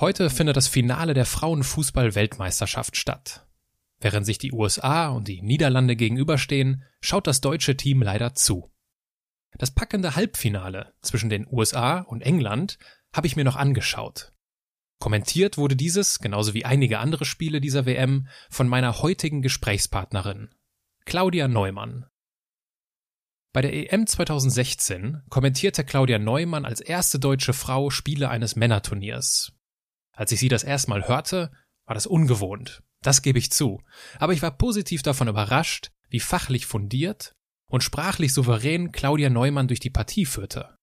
Heute findet das Finale der Frauenfußball-Weltmeisterschaft statt. Während sich die USA und die Niederlande gegenüberstehen, schaut das deutsche Team leider zu. Das packende Halbfinale zwischen den USA und England habe ich mir noch angeschaut. Kommentiert wurde dieses, genauso wie einige andere Spiele dieser WM, von meiner heutigen Gesprächspartnerin, Claudia Neumann. Bei der EM 2016 kommentierte Claudia Neumann als erste deutsche Frau Spiele eines Männerturniers. Als ich sie das erste Mal hörte, war das ungewohnt. Das gebe ich zu. Aber ich war positiv davon überrascht, wie fachlich fundiert und sprachlich souverän Claudia Neumann durch die Partie führte.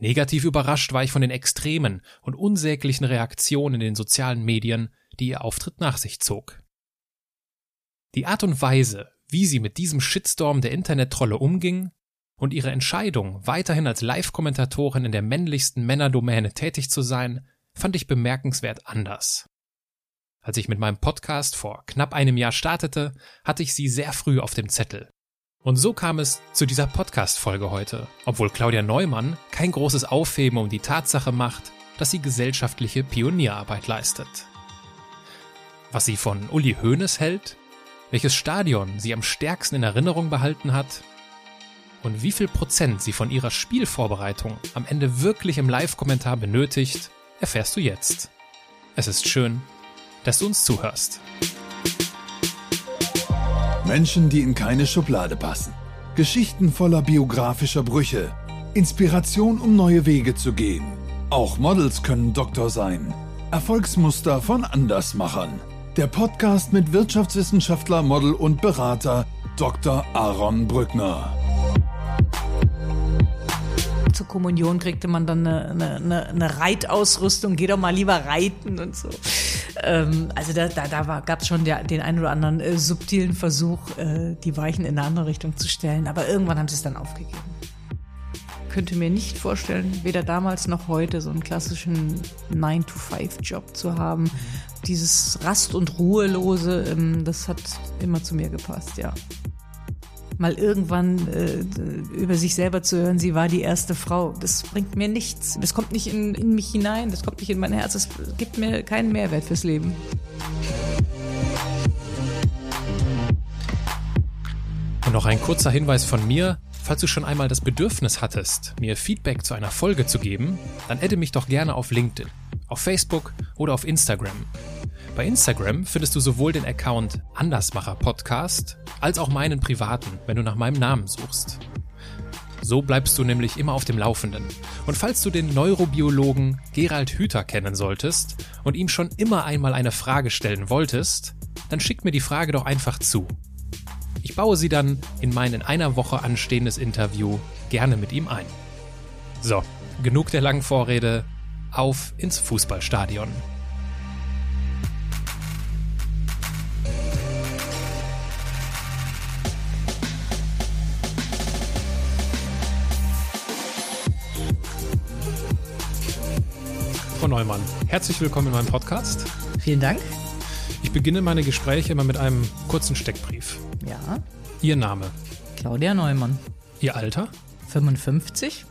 Negativ überrascht war ich von den extremen und unsäglichen Reaktionen in den sozialen Medien, die ihr Auftritt nach sich zog. Die Art und Weise, wie sie mit diesem Shitstorm der Internettrolle umging und ihre Entscheidung, weiterhin als Live-Kommentatorin in der männlichsten Männerdomäne tätig zu sein, fand ich bemerkenswert anders. Als ich mit meinem Podcast vor knapp einem Jahr startete, hatte ich sie sehr früh auf dem Zettel. Und so kam es zu dieser Podcast-Folge heute, obwohl Claudia Neumann kein großes Aufheben um die Tatsache macht, dass sie gesellschaftliche Pionierarbeit leistet. Was sie von Uli Hoeneß hält, welches Stadion sie am stärksten in Erinnerung behalten hat und wie viel Prozent sie von ihrer Spielvorbereitung am Ende wirklich im Live-Kommentar benötigt, erfährst du jetzt. Es ist schön, dass du uns zuhörst. Menschen, die in keine Schublade passen. Geschichten voller biografischer Brüche. Inspiration, um neue Wege zu gehen. Auch Models können Doktor sein. Erfolgsmuster von Andersmachern. Der Podcast mit Wirtschaftswissenschaftler, Model und Berater Dr. Aaron Brückner zur Kommunion kriegte man dann eine, eine, eine Reitausrüstung, geh doch mal lieber reiten und so. Ähm, also da, da, da gab es schon der, den einen oder anderen äh, subtilen Versuch, äh, die Weichen in eine andere Richtung zu stellen. Aber irgendwann haben sie es dann aufgegeben. Könnte mir nicht vorstellen, weder damals noch heute so einen klassischen 9-to-5-Job zu haben. Dieses Rast- und Ruhelose, ähm, das hat immer zu mir gepasst, ja mal irgendwann äh, über sich selber zu hören, sie war die erste Frau. Das bringt mir nichts. Das kommt nicht in, in mich hinein, das kommt nicht in mein Herz, das gibt mir keinen Mehrwert fürs Leben. Und noch ein kurzer Hinweis von mir. Falls du schon einmal das Bedürfnis hattest, mir Feedback zu einer Folge zu geben, dann adde mich doch gerne auf LinkedIn, auf Facebook oder auf Instagram. Bei Instagram findest du sowohl den Account Andersmacher Podcast als auch meinen privaten, wenn du nach meinem Namen suchst. So bleibst du nämlich immer auf dem Laufenden. Und falls du den Neurobiologen Gerald Hüther kennen solltest und ihm schon immer einmal eine Frage stellen wolltest, dann schick mir die Frage doch einfach zu. Ich baue sie dann in mein in einer Woche anstehendes Interview gerne mit ihm ein. So, genug der langen Vorrede, auf ins Fußballstadion. Frau Neumann, herzlich willkommen in meinem Podcast. Vielen Dank. Ich beginne meine Gespräche immer mit einem kurzen Steckbrief. Ja. Ihr Name? Claudia Neumann. Ihr Alter? 55.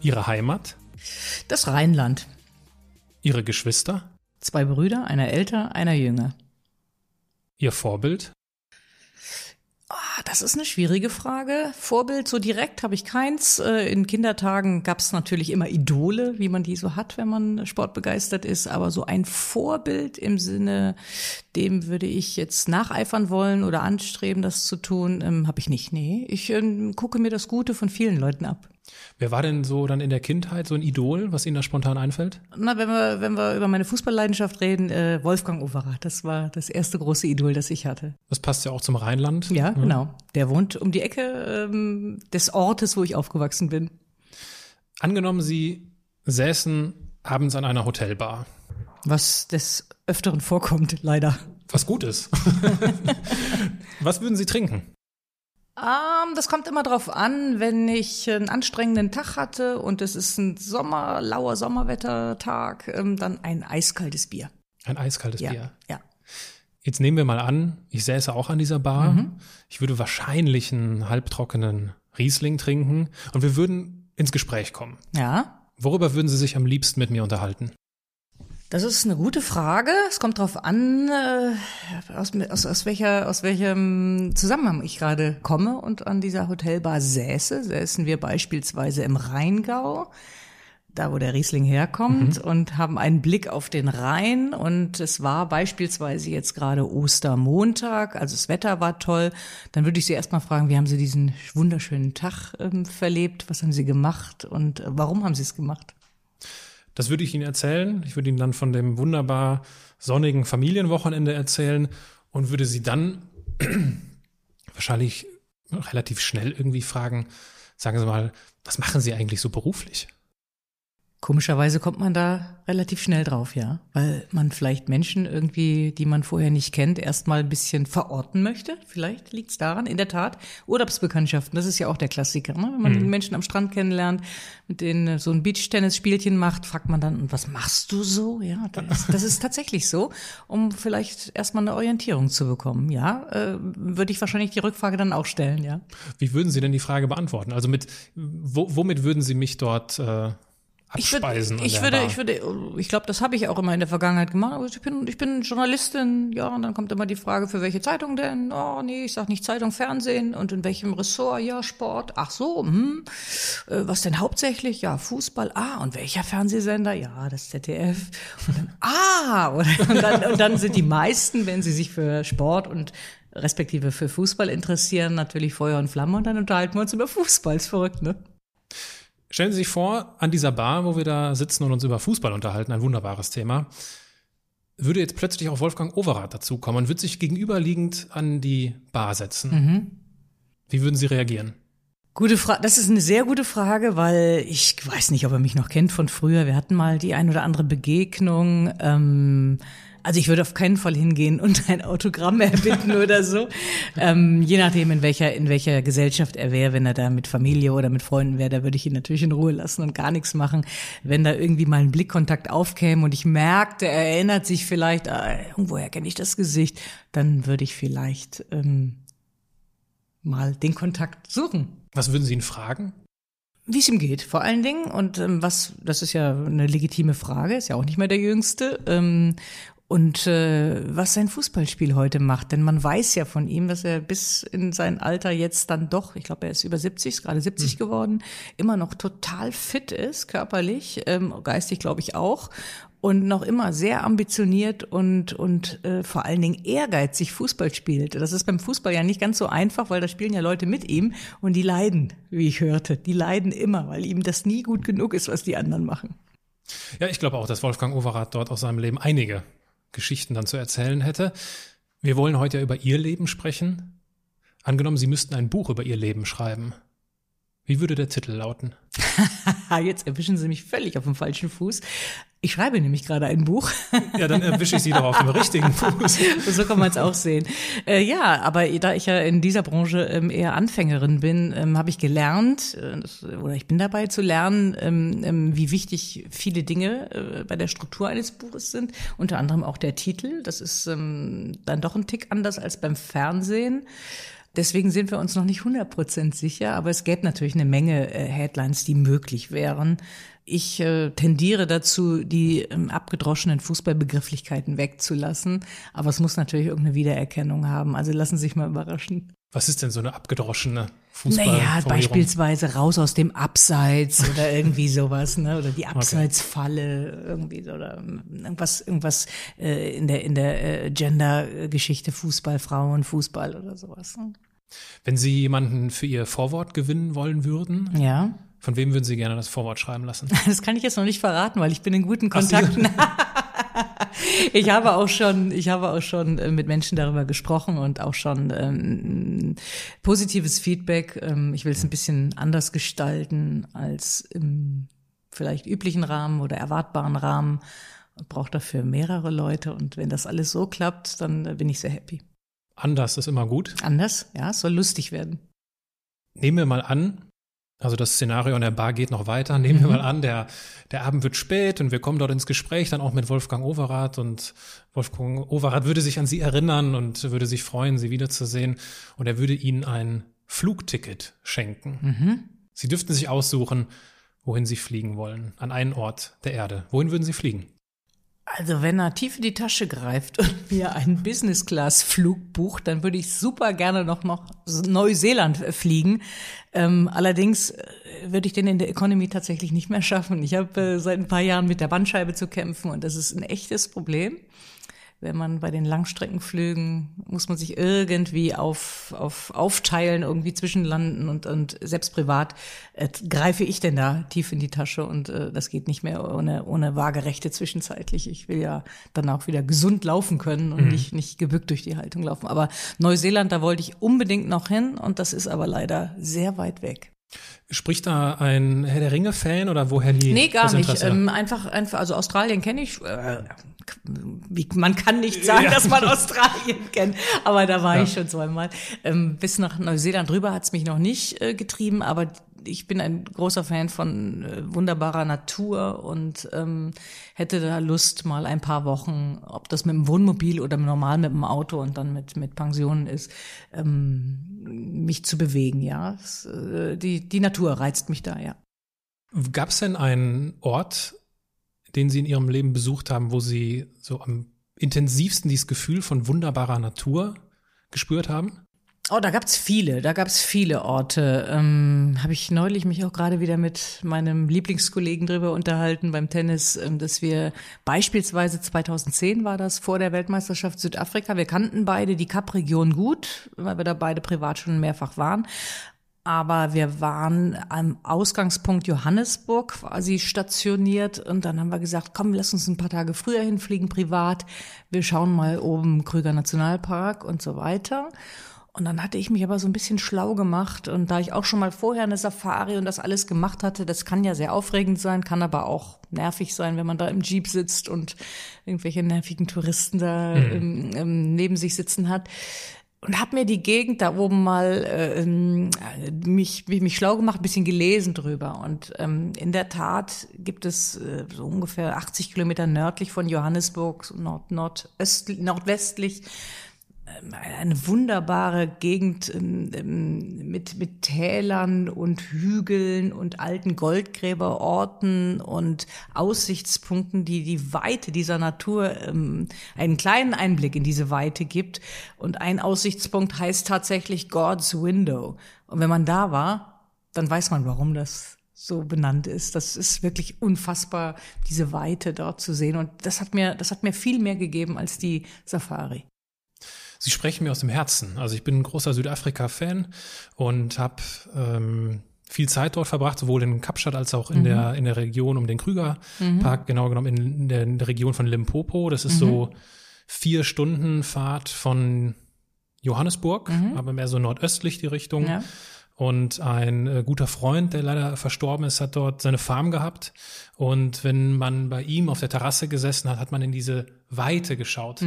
Ihre Heimat? Das Rheinland. Ihre Geschwister? Zwei Brüder, einer älter, einer jünger. Ihr Vorbild? Ah, das ist eine schwierige Frage. Vorbild so direkt habe ich keins. Äh, in Kindertagen gab es natürlich immer Idole, wie man die so hat, wenn man sportbegeistert ist. Aber so ein Vorbild im Sinne, dem würde ich jetzt nacheifern wollen oder anstreben, das zu tun, ähm, habe ich nicht. Nee, ich ähm, gucke mir das Gute von vielen Leuten ab. Wer war denn so dann in der Kindheit so ein Idol, was Ihnen da spontan einfällt? Na, wenn wir, wenn wir über meine Fußballleidenschaft reden, äh, Wolfgang Overath, das war das erste große Idol, das ich hatte. Das passt ja auch zum Rheinland. Ja, mhm. genau. Der wohnt um die Ecke ähm, des Ortes, wo ich aufgewachsen bin. Angenommen, Sie säßen abends an einer Hotelbar. Was des Öfteren vorkommt, leider. Was gut ist. was würden Sie trinken? Ähm, das kommt immer drauf an, wenn ich einen anstrengenden Tag hatte und es ist ein Sommer, lauer Sommerwettertag, ähm, dann ein eiskaltes Bier. Ein eiskaltes ja, Bier. Ja. Jetzt nehmen wir mal an, ich säße auch an dieser Bar. Mhm. Ich würde wahrscheinlich einen halbtrockenen Riesling trinken und wir würden ins Gespräch kommen. Ja. Worüber würden Sie sich am liebsten mit mir unterhalten? Das ist eine gute Frage. Es kommt darauf an, äh, aus, aus, aus, welcher, aus welchem Zusammenhang ich gerade komme und an dieser Hotelbar säße. Säßen wir beispielsweise im Rheingau, da wo der Riesling herkommt, mhm. und haben einen Blick auf den Rhein. Und es war beispielsweise jetzt gerade Ostermontag, also das Wetter war toll. Dann würde ich Sie erstmal fragen, wie haben Sie diesen wunderschönen Tag ähm, verlebt? Was haben Sie gemacht und warum haben Sie es gemacht? Das würde ich Ihnen erzählen. Ich würde Ihnen dann von dem wunderbar sonnigen Familienwochenende erzählen und würde Sie dann wahrscheinlich relativ schnell irgendwie fragen, sagen Sie mal, was machen Sie eigentlich so beruflich? Komischerweise kommt man da relativ schnell drauf, ja. Weil man vielleicht Menschen irgendwie, die man vorher nicht kennt, erstmal ein bisschen verorten möchte. Vielleicht liegt es daran, in der Tat. Urlaubsbekanntschaften, das ist ja auch der Klassiker. Ne? Wenn man mhm. Menschen am Strand kennenlernt, mit denen so ein Beachtennis-Spielchen macht, fragt man dann, und was machst du so? Ja, das, das ist tatsächlich so, um vielleicht erstmal eine Orientierung zu bekommen. Ja, äh, würde ich wahrscheinlich die Rückfrage dann auch stellen, ja. Wie würden Sie denn die Frage beantworten? Also mit, wo, womit würden Sie mich dort äh abspeisen. Ich würde, ich würde, ich, würde, ich glaube, das habe ich auch immer in der Vergangenheit gemacht. Aber ich bin, ich bin Journalistin, ja, und dann kommt immer die Frage, für welche Zeitung denn? Oh, nee, ich sag nicht Zeitung, Fernsehen und in welchem Ressort? Ja, Sport. Ach so, hm. Äh, was denn hauptsächlich? Ja, Fußball. Ah, und welcher Fernsehsender? Ja, das ZDF. Und dann, ah, und dann, und dann sind die meisten, wenn sie sich für Sport und respektive für Fußball interessieren, natürlich Feuer und Flamme und dann unterhalten wir uns über Fußball. Ist verrückt, ne? Stellen Sie sich vor, an dieser Bar, wo wir da sitzen und uns über Fußball unterhalten, ein wunderbares Thema, würde jetzt plötzlich auch Wolfgang Overath dazukommen und würde sich gegenüberliegend an die Bar setzen. Mhm. Wie würden Sie reagieren? Gute Frage. Das ist eine sehr gute Frage, weil ich weiß nicht, ob er mich noch kennt von früher. Wir hatten mal die ein oder andere Begegnung. Ähm, also ich würde auf keinen Fall hingehen und ein Autogramm erbitten oder so. Ähm, je nachdem, in welcher, in welcher Gesellschaft er wäre, wenn er da mit Familie oder mit Freunden wäre, da würde ich ihn natürlich in Ruhe lassen und gar nichts machen. Wenn da irgendwie mal ein Blickkontakt aufkäme und ich merkte, er erinnert sich vielleicht, äh, irgendwoher kenne ich das Gesicht, dann würde ich vielleicht ähm, mal den Kontakt suchen. Was würden Sie ihn fragen? wie es ihm geht, vor allen Dingen. Und ähm, was, das ist ja eine legitime Frage, ist ja auch nicht mehr der Jüngste. Ähm, und äh, was sein Fußballspiel heute macht. Denn man weiß ja von ihm, dass er bis in sein Alter jetzt dann doch, ich glaube, er ist über 70, ist gerade 70 mhm. geworden, immer noch total fit ist, körperlich, ähm, geistig glaube ich auch. Und noch immer sehr ambitioniert und, und äh, vor allen Dingen ehrgeizig Fußball spielt. Das ist beim Fußball ja nicht ganz so einfach, weil da spielen ja Leute mit ihm und die leiden, wie ich hörte. Die leiden immer, weil ihm das nie gut genug ist, was die anderen machen. Ja, ich glaube auch, dass Wolfgang Overath dort aus seinem Leben einige Geschichten dann zu erzählen hätte. Wir wollen heute ja über Ihr Leben sprechen. Angenommen, Sie müssten ein Buch über Ihr Leben schreiben. Wie würde der Titel lauten? Jetzt erwischen Sie mich völlig auf dem falschen Fuß. Ich schreibe nämlich gerade ein Buch. Ja, dann erwische ich Sie doch auf dem richtigen Fuß. so kann man es auch sehen. Äh, ja, aber da ich ja in dieser Branche ähm, eher Anfängerin bin, ähm, habe ich gelernt, äh, das, oder ich bin dabei zu lernen, ähm, ähm wie wichtig viele Dinge äh, bei der Struktur eines Buches sind. Unter anderem auch der Titel. Das ist ähm, dann doch ein Tick anders als beim Fernsehen. Deswegen sind wir uns noch nicht 100% sicher, aber es gäbe natürlich eine Menge äh, Headlines, die möglich wären. Ich äh, tendiere dazu, die ähm, abgedroschenen Fußballbegrifflichkeiten wegzulassen, aber es muss natürlich irgendeine Wiedererkennung haben. Also lassen Sie sich mal überraschen. Was ist denn so eine abgedroschene Fußball? Naja, beispielsweise raus aus dem Abseits oder irgendwie sowas, ne? Oder die Abseitsfalle irgendwie so, oder ähm, irgendwas, irgendwas äh, in der in der äh, Gender-Geschichte Fußball, Frauen, Fußball oder sowas. Ne? Wenn Sie jemanden für Ihr Vorwort gewinnen wollen würden, ja. Von wem würden Sie gerne das Vorwort schreiben lassen? Das kann ich jetzt noch nicht verraten, weil ich bin in guten Kontakten. ich habe auch schon, ich habe auch schon äh, mit Menschen darüber gesprochen und auch schon ähm, positives Feedback. Ähm, ich will es ein bisschen anders gestalten als im vielleicht üblichen Rahmen oder erwartbaren Rahmen. Braucht dafür mehrere Leute und wenn das alles so klappt, dann äh, bin ich sehr happy. Anders ist immer gut. Anders, ja, es soll lustig werden. Nehmen wir mal an, also das Szenario an der Bar geht noch weiter. Nehmen wir mhm. mal an, der, der Abend wird spät und wir kommen dort ins Gespräch, dann auch mit Wolfgang Overath und Wolfgang Overath würde sich an Sie erinnern und würde sich freuen, Sie wiederzusehen und er würde Ihnen ein Flugticket schenken. Mhm. Sie dürften sich aussuchen, wohin Sie fliegen wollen, an einen Ort der Erde. Wohin würden Sie fliegen? Also wenn er tief in die Tasche greift und mir einen Business-Class-Flug bucht, dann würde ich super gerne noch noch Neuseeland fliegen. Ähm, allerdings äh, würde ich den in der Economy tatsächlich nicht mehr schaffen. Ich habe äh, seit ein paar Jahren mit der Bandscheibe zu kämpfen und das ist ein echtes Problem wenn man bei den Langstreckenflügen muss man sich irgendwie auf, auf aufteilen, irgendwie zwischenlanden und, und selbst privat äh, greife ich denn da tief in die Tasche und äh, das geht nicht mehr ohne, ohne Waagerechte zwischenzeitlich. Ich will ja dann auch wieder gesund laufen können und mhm. nicht, nicht gebückt durch die Haltung laufen. Aber Neuseeland, da wollte ich unbedingt noch hin und das ist aber leider sehr weit weg. Spricht da ein Herr der Ringe-Fan oder woher die? Nee, gar nicht. Ähm, einfach, einfach, also Australien kenne ich. Äh, man kann nicht sagen, ja. dass man Australien kennt, aber da war ja. ich schon zweimal. Ähm, bis nach Neuseeland drüber hat's mich noch nicht äh, getrieben, aber ich bin ein großer Fan von äh, wunderbarer Natur und ähm, hätte da Lust, mal ein paar Wochen, ob das mit dem Wohnmobil oder normal mit dem Auto und dann mit, mit Pensionen ist, ähm, mich zu bewegen, ja. Es, äh, die, die Natur reizt mich da, ja. Gab es denn einen Ort, den Sie in Ihrem Leben besucht haben, wo Sie so am intensivsten dieses Gefühl von wunderbarer Natur gespürt haben? Oh, da gab's viele, da gab's viele Orte. Ähm, Habe ich neulich mich auch gerade wieder mit meinem Lieblingskollegen drüber unterhalten beim Tennis, ähm, dass wir beispielsweise 2010 war das vor der Weltmeisterschaft Südafrika. Wir kannten beide die Kap-Region gut, weil wir da beide privat schon mehrfach waren. Aber wir waren am Ausgangspunkt Johannesburg quasi stationiert und dann haben wir gesagt, komm, lass uns ein paar Tage früher hinfliegen privat. Wir schauen mal oben Krüger Nationalpark und so weiter. Und dann hatte ich mich aber so ein bisschen schlau gemacht. Und da ich auch schon mal vorher eine Safari und das alles gemacht hatte, das kann ja sehr aufregend sein, kann aber auch nervig sein, wenn man da im Jeep sitzt und irgendwelche nervigen Touristen da mhm. ähm, ähm, neben sich sitzen hat. Und habe mir die Gegend da oben mal äh, ähm, mich, mich schlau gemacht, ein bisschen gelesen drüber. Und ähm, in der Tat gibt es äh, so ungefähr 80 Kilometer nördlich von Johannesburg, so nord, nordöstlich, nordwestlich, eine wunderbare Gegend ähm, ähm, mit, mit Tälern und Hügeln und alten Goldgräberorten und Aussichtspunkten, die die Weite dieser Natur einen kleinen Einblick in diese Weite gibt. Und ein Aussichtspunkt heißt tatsächlich God's Window. Und wenn man da war, dann weiß man, warum das so benannt ist. Das ist wirklich unfassbar, diese Weite dort zu sehen. Und das hat mir, das hat mir viel mehr gegeben als die Safari. Sie sprechen mir aus dem Herzen. Also ich bin ein großer Südafrika-Fan und habe ähm, viel Zeit dort verbracht, sowohl in Kapstadt als auch in mhm. der in der Region um den Krüger Park, mhm. genau genommen in der, in der, Region von Limpopo. Das ist mhm. so vier Stunden Fahrt von Johannesburg, mhm. aber mehr so nordöstlich die Richtung. Ja. Und ein äh, guter Freund, der leider verstorben ist, hat dort seine Farm gehabt. Und wenn man bei ihm auf der Terrasse gesessen hat, hat man in diese Weite geschaut.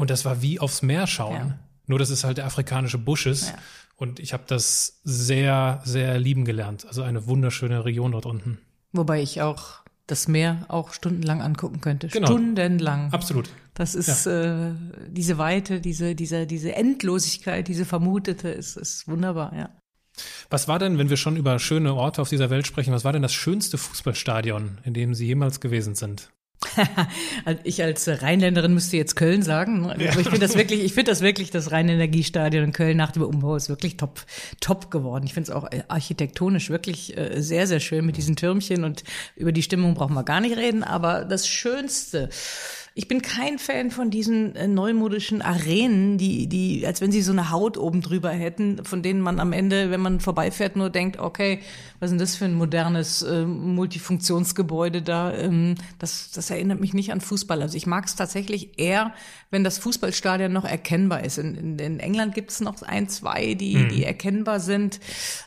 Und das war wie aufs Meer schauen. Ja. Nur, dass es halt der afrikanische Busch ist. Ja. Und ich habe das sehr, sehr lieben gelernt. Also eine wunderschöne Region dort unten. Wobei ich auch das Meer auch stundenlang angucken könnte. Genau. Stundenlang. Absolut. Das ist ja. äh, diese Weite, diese, diese, diese Endlosigkeit, diese vermutete, ist, ist wunderbar, ja. Was war denn, wenn wir schon über schöne Orte auf dieser Welt sprechen, was war denn das schönste Fußballstadion, in dem Sie jemals gewesen sind? ich als Rheinländerin müsste jetzt Köln sagen. Also ich finde das wirklich, ich finde das wirklich, das Rheinenergiestadion in Köln nach dem Umbau ist wirklich top, top geworden. Ich finde es auch äh, architektonisch wirklich äh, sehr, sehr schön mit diesen Türmchen und über die Stimmung brauchen wir gar nicht reden. Aber das Schönste, ich bin kein Fan von diesen äh, neumodischen Arenen, die, die, als wenn sie so eine Haut oben drüber hätten, von denen man am Ende, wenn man vorbeifährt, nur denkt, okay, was ist denn das für ein modernes äh, Multifunktionsgebäude da? Ähm, das, das erinnert mich nicht an Fußball. Also ich mag es tatsächlich eher, wenn das Fußballstadion noch erkennbar ist. In, in, in England gibt es noch ein, zwei, die, mhm. die erkennbar sind.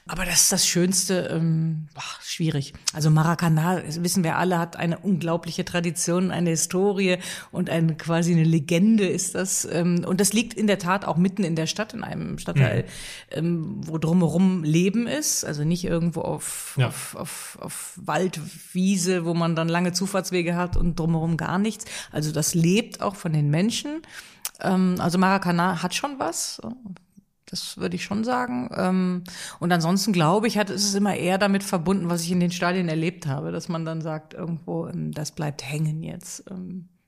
Aber das ist das Schönste, ähm, boah, schwierig. Also Maracana, wissen wir alle, hat eine unglaubliche Tradition, eine Historie und eine quasi eine Legende ist das. Ähm, und das liegt in der Tat auch mitten in der Stadt, in einem Stadtteil, mhm. ähm, wo drumherum Leben ist. Also nicht irgendwo auf, ja. auf, auf, auf Waldwiese, wo man dann lange Zufahrtswege hat und drumherum gar nichts. Also das lebt auch von den Menschen. Ähm, also Maracana hat schon was. Das würde ich schon sagen. Ähm, und ansonsten glaube ich, hat ist es immer eher damit verbunden, was ich in den Stadien erlebt habe, dass man dann sagt, irgendwo, ähm, das bleibt hängen jetzt.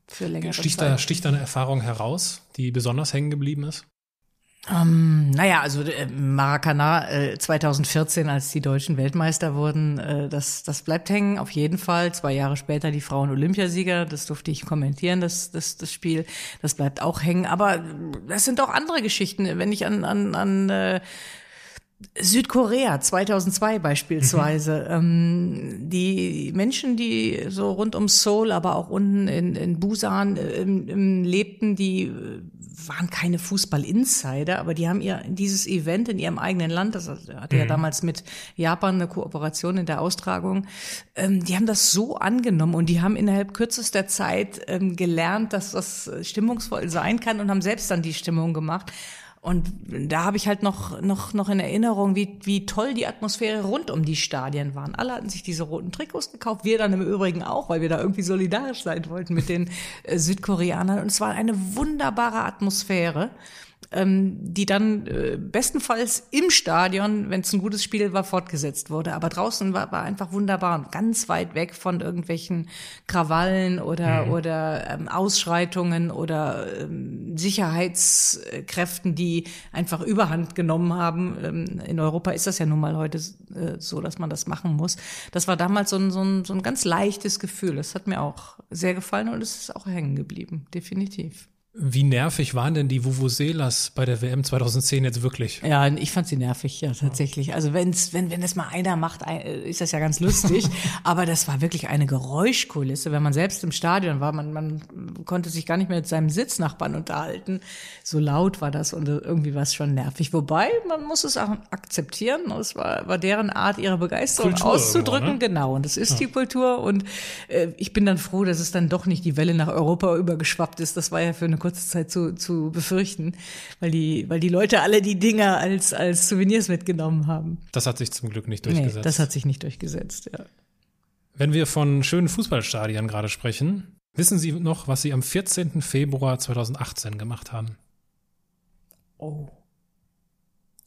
Für längere Sticht Zeit. da, sticht da eine Erfahrung heraus, die besonders hängen geblieben ist? Ähm, naja, also äh, Maracana äh, 2014, als die Deutschen Weltmeister wurden, äh, das, das bleibt hängen, auf jeden Fall. Zwei Jahre später die Frauen Olympiasieger, das durfte ich kommentieren, das, das, das Spiel, das bleibt auch hängen. Aber das sind auch andere Geschichten. Wenn ich an, an, an äh, Südkorea 2002 beispielsweise. Ähm, die Menschen, die so rund um Seoul, aber auch unten in, in Busan äh, im, im lebten, die äh, waren keine Fußball-Insider, aber die haben ihr dieses Event in ihrem eigenen Land, das hatte ja damals mit Japan eine Kooperation in der Austragung, ähm, die haben das so angenommen und die haben innerhalb kürzester Zeit ähm, gelernt, dass das stimmungsvoll sein kann und haben selbst dann die Stimmung gemacht. Und da habe ich halt noch, noch, noch in Erinnerung, wie, wie toll die Atmosphäre rund um die Stadien waren. Alle hatten sich diese roten Trikots gekauft, wir dann im Übrigen auch, weil wir da irgendwie solidarisch sein wollten mit den äh, Südkoreanern. Und es war eine wunderbare Atmosphäre die dann äh, bestenfalls im Stadion, wenn es ein gutes Spiel war, fortgesetzt wurde. Aber draußen war, war einfach wunderbar und ganz weit weg von irgendwelchen Krawallen oder, mhm. oder ähm, Ausschreitungen oder ähm, Sicherheitskräften, die einfach Überhand genommen haben. Ähm, in Europa ist das ja nun mal heute äh, so, dass man das machen muss. Das war damals so ein, so, ein, so ein ganz leichtes Gefühl. Das hat mir auch sehr gefallen und es ist auch hängen geblieben, definitiv. Wie nervig waren denn die Vuvuzelas bei der WM 2010 jetzt wirklich? Ja, ich fand sie nervig, ja, tatsächlich. Also wenn's, wenn, wenn das mal einer macht, ist das ja ganz lustig. Aber das war wirklich eine Geräuschkulisse. Wenn man selbst im Stadion war, man, man konnte sich gar nicht mehr mit seinem Sitznachbarn unterhalten. So laut war das und irgendwie war es schon nervig. Wobei, man muss es auch akzeptieren. Es war, war deren Art, ihre Begeisterung Kultur auszudrücken. Ne? Genau. Und das ist ja. die Kultur. Und äh, ich bin dann froh, dass es dann doch nicht die Welle nach Europa übergeschwappt ist. Das war ja für eine kurze Zeit zu, zu befürchten, weil die, weil die Leute alle die Dinger als, als Souvenirs mitgenommen haben. Das hat sich zum Glück nicht durchgesetzt. Nee, das hat sich nicht durchgesetzt, ja. Wenn wir von schönen Fußballstadien gerade sprechen, wissen Sie noch, was Sie am 14. Februar 2018 gemacht haben? Oh.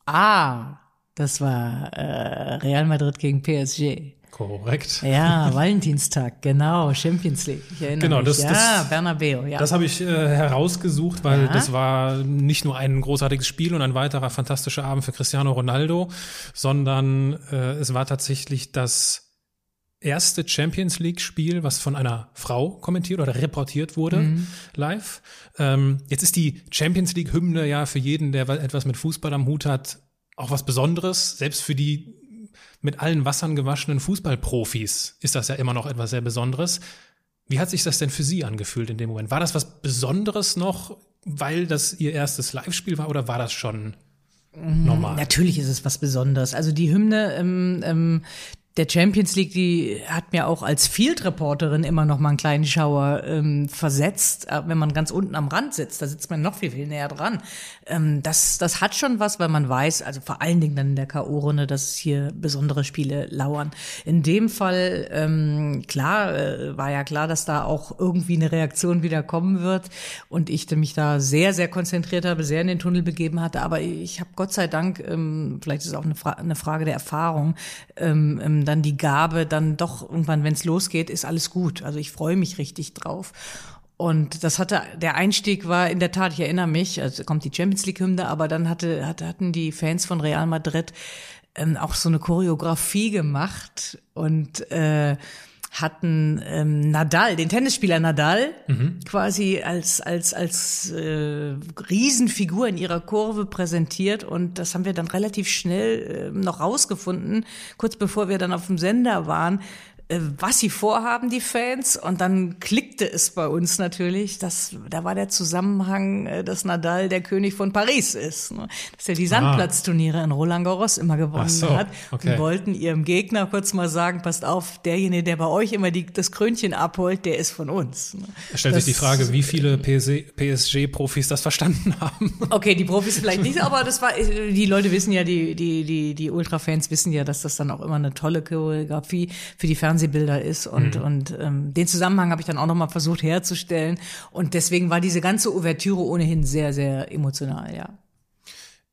Ah, das war äh, Real Madrid gegen PSG. Korrekt. Ja, Valentinstag, genau, Champions League. Ich erinnere genau, mich. Das, ja, das, Bernabeu, ja. Das habe ich äh, herausgesucht, weil ja. das war nicht nur ein großartiges Spiel und ein weiterer fantastischer Abend für Cristiano Ronaldo, sondern äh, es war tatsächlich das erste Champions League Spiel, was von einer Frau kommentiert oder reportiert wurde mhm. live. Ähm, jetzt ist die Champions League Hymne ja für jeden, der etwas mit Fußball am Hut hat, auch was Besonderes. Selbst für die mit allen Wassern gewaschenen Fußballprofis ist das ja immer noch etwas sehr Besonderes. Wie hat sich das denn für Sie angefühlt in dem Moment? War das was Besonderes noch, weil das Ihr erstes Live-Spiel war oder war das schon normal? Natürlich ist es was Besonderes. Also die Hymne, ähm, ähm, der Champions League, die hat mir auch als Field-Reporterin immer noch mal einen kleinen Schauer ähm, versetzt, äh, wenn man ganz unten am Rand sitzt. Da sitzt man noch viel, viel näher dran. Ähm, das, das hat schon was, weil man weiß, also vor allen Dingen dann in der K.O.-Runde, dass es hier besondere Spiele lauern. In dem Fall, ähm, klar, äh, war ja klar, dass da auch irgendwie eine Reaktion wieder kommen wird und ich mich da sehr, sehr konzentriert habe, sehr in den Tunnel begeben hatte. Aber ich habe Gott sei Dank, ähm, vielleicht ist es auch eine, Fra eine Frage der Erfahrung, ähm, ähm dann die Gabe, dann doch irgendwann, wenn es losgeht, ist alles gut. Also ich freue mich richtig drauf. Und das hatte, der Einstieg war in der Tat, ich erinnere mich, also kommt die Champions League Hymne, aber dann hatte, hatte hatten die Fans von Real Madrid ähm, auch so eine Choreografie gemacht und äh, hatten ähm, Nadal, den Tennisspieler Nadal, mhm. quasi als als als äh, Riesenfigur in ihrer Kurve präsentiert und das haben wir dann relativ schnell äh, noch rausgefunden, kurz bevor wir dann auf dem Sender waren, was sie vorhaben, die Fans. Und dann klickte es bei uns natürlich, dass da war der Zusammenhang, äh, dass Nadal der König von Paris ist. Ne? Dass er die ah. Sandplatzturniere in Roland Garros immer gewonnen so, hat. Okay. Und wollten ihrem Gegner kurz mal sagen, passt auf, derjenige, der bei euch immer die, das Krönchen abholt, der ist von uns. Ne? Stellt das, sich die Frage, wie viele PSG-Profis das verstanden haben. Okay, die Profis vielleicht nicht, aber das war, die Leute wissen ja, die, die, die, die Ultra-Fans wissen ja, dass das dann auch immer eine tolle Choreografie für die Fernseh Fernsehbilder ist und mhm. und ähm, den Zusammenhang habe ich dann auch noch mal versucht herzustellen und deswegen war diese ganze Ouvertüre ohnehin sehr sehr emotional, ja.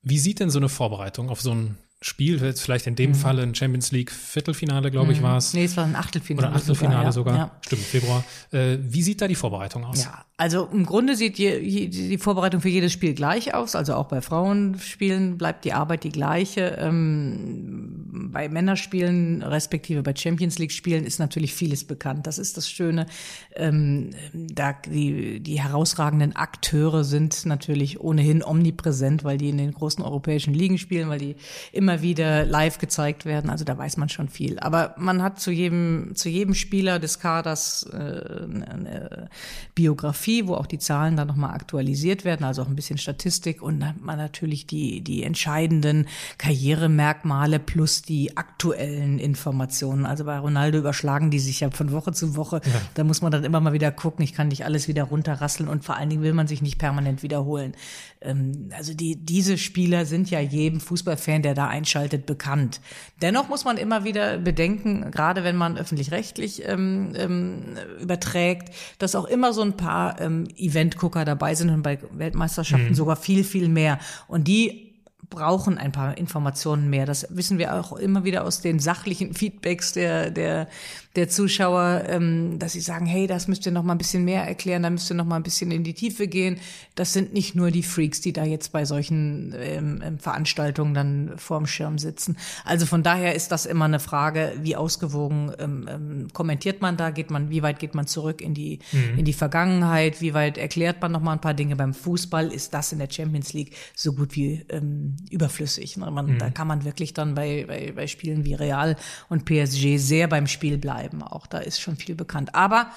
Wie sieht denn so eine Vorbereitung auf so ein Spiel, jetzt vielleicht in dem mhm. Falle ein Champions League Viertelfinale, glaube ich, mhm. war es. Nee, es war ein Achtelfinale. Oder Achtelfinale sogar. sogar. Ja. Stimmt, Februar. Äh, wie sieht da die Vorbereitung aus? Ja, also im Grunde sieht die, die Vorbereitung für jedes Spiel gleich aus. Also auch bei Frauenspielen bleibt die Arbeit die gleiche. Ähm, bei Männerspielen, respektive bei Champions League Spielen, ist natürlich vieles bekannt. Das ist das Schöne. Ähm, da die, die herausragenden Akteure sind natürlich ohnehin omnipräsent, weil die in den großen europäischen Ligen spielen, weil die immer wieder live gezeigt werden. Also da weiß man schon viel. Aber man hat zu jedem, zu jedem Spieler des Kaders äh, eine Biografie wo auch die Zahlen dann nochmal aktualisiert werden, also auch ein bisschen Statistik und dann man natürlich die, die entscheidenden Karrieremerkmale plus die aktuellen Informationen. Also bei Ronaldo überschlagen die sich ja von Woche zu Woche. Ja. Da muss man dann immer mal wieder gucken, ich kann nicht alles wieder runterrasseln und vor allen Dingen will man sich nicht permanent wiederholen. Ähm, also die, diese Spieler sind ja jedem Fußballfan, der da einschaltet, bekannt. Dennoch muss man immer wieder bedenken, gerade wenn man öffentlich-rechtlich ähm, ähm, überträgt, dass auch immer so ein paar ähm, Event-Gucker dabei sind und bei Weltmeisterschaften mhm. sogar viel, viel mehr. Und die brauchen ein paar Informationen mehr. Das wissen wir auch immer wieder aus den sachlichen Feedbacks der, der, der Zuschauer, ähm, dass sie sagen, hey, das müsst ihr noch mal ein bisschen mehr erklären, da müsst ihr noch mal ein bisschen in die Tiefe gehen. Das sind nicht nur die Freaks, die da jetzt bei solchen ähm, ähm, Veranstaltungen dann vorm Schirm sitzen. Also von daher ist das immer eine Frage, wie ausgewogen ähm, ähm, kommentiert man da, geht man, wie weit geht man zurück in die, mhm. in die Vergangenheit, wie weit erklärt man noch mal ein paar Dinge beim Fußball, ist das in der Champions League so gut wie ähm, überflüssig. Ne? Man, mhm. Da kann man wirklich dann bei, bei, bei Spielen wie Real und PSG sehr beim Spiel bleiben bleiben auch. Da ist schon viel bekannt. Aber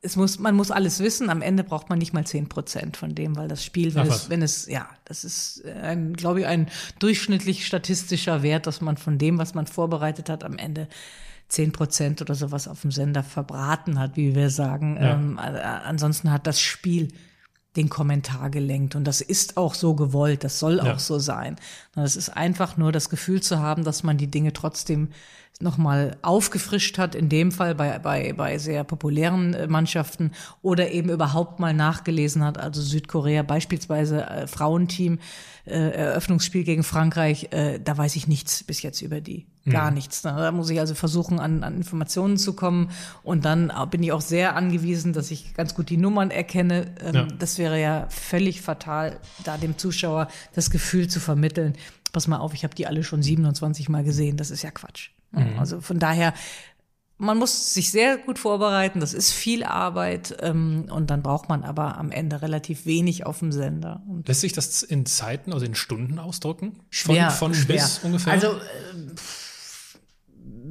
es muss, man muss alles wissen. Am Ende braucht man nicht mal zehn Prozent von dem, weil das Spiel, wenn, es, wenn es, ja, das ist ein, glaube ich, ein durchschnittlich statistischer Wert, dass man von dem, was man vorbereitet hat, am Ende zehn Prozent oder sowas auf dem Sender verbraten hat, wie wir sagen. Ja. Ähm, ansonsten hat das Spiel den Kommentar gelenkt. Und das ist auch so gewollt, das soll ja. auch so sein. Das ist einfach nur das Gefühl zu haben, dass man die Dinge trotzdem nochmal aufgefrischt hat, in dem Fall bei, bei, bei sehr populären äh, Mannschaften oder eben überhaupt mal nachgelesen hat. Also Südkorea beispielsweise äh, Frauenteam, äh, Eröffnungsspiel gegen Frankreich, äh, da weiß ich nichts bis jetzt über die. Gar mhm. nichts. Da muss ich also versuchen, an, an Informationen zu kommen. Und dann bin ich auch sehr angewiesen, dass ich ganz gut die Nummern erkenne. Ähm, ja. Das wäre ja völlig fatal, da dem Zuschauer das Gefühl zu vermitteln, pass mal auf, ich habe die alle schon 27 Mal gesehen. Das ist ja Quatsch. Mhm. Also von daher, man muss sich sehr gut vorbereiten, das ist viel Arbeit ähm, und dann braucht man aber am Ende relativ wenig auf dem Sender. Und Lässt sich das in Zeiten, also in Stunden ausdrücken? Schwer, von, von bis ungefähr? Also äh,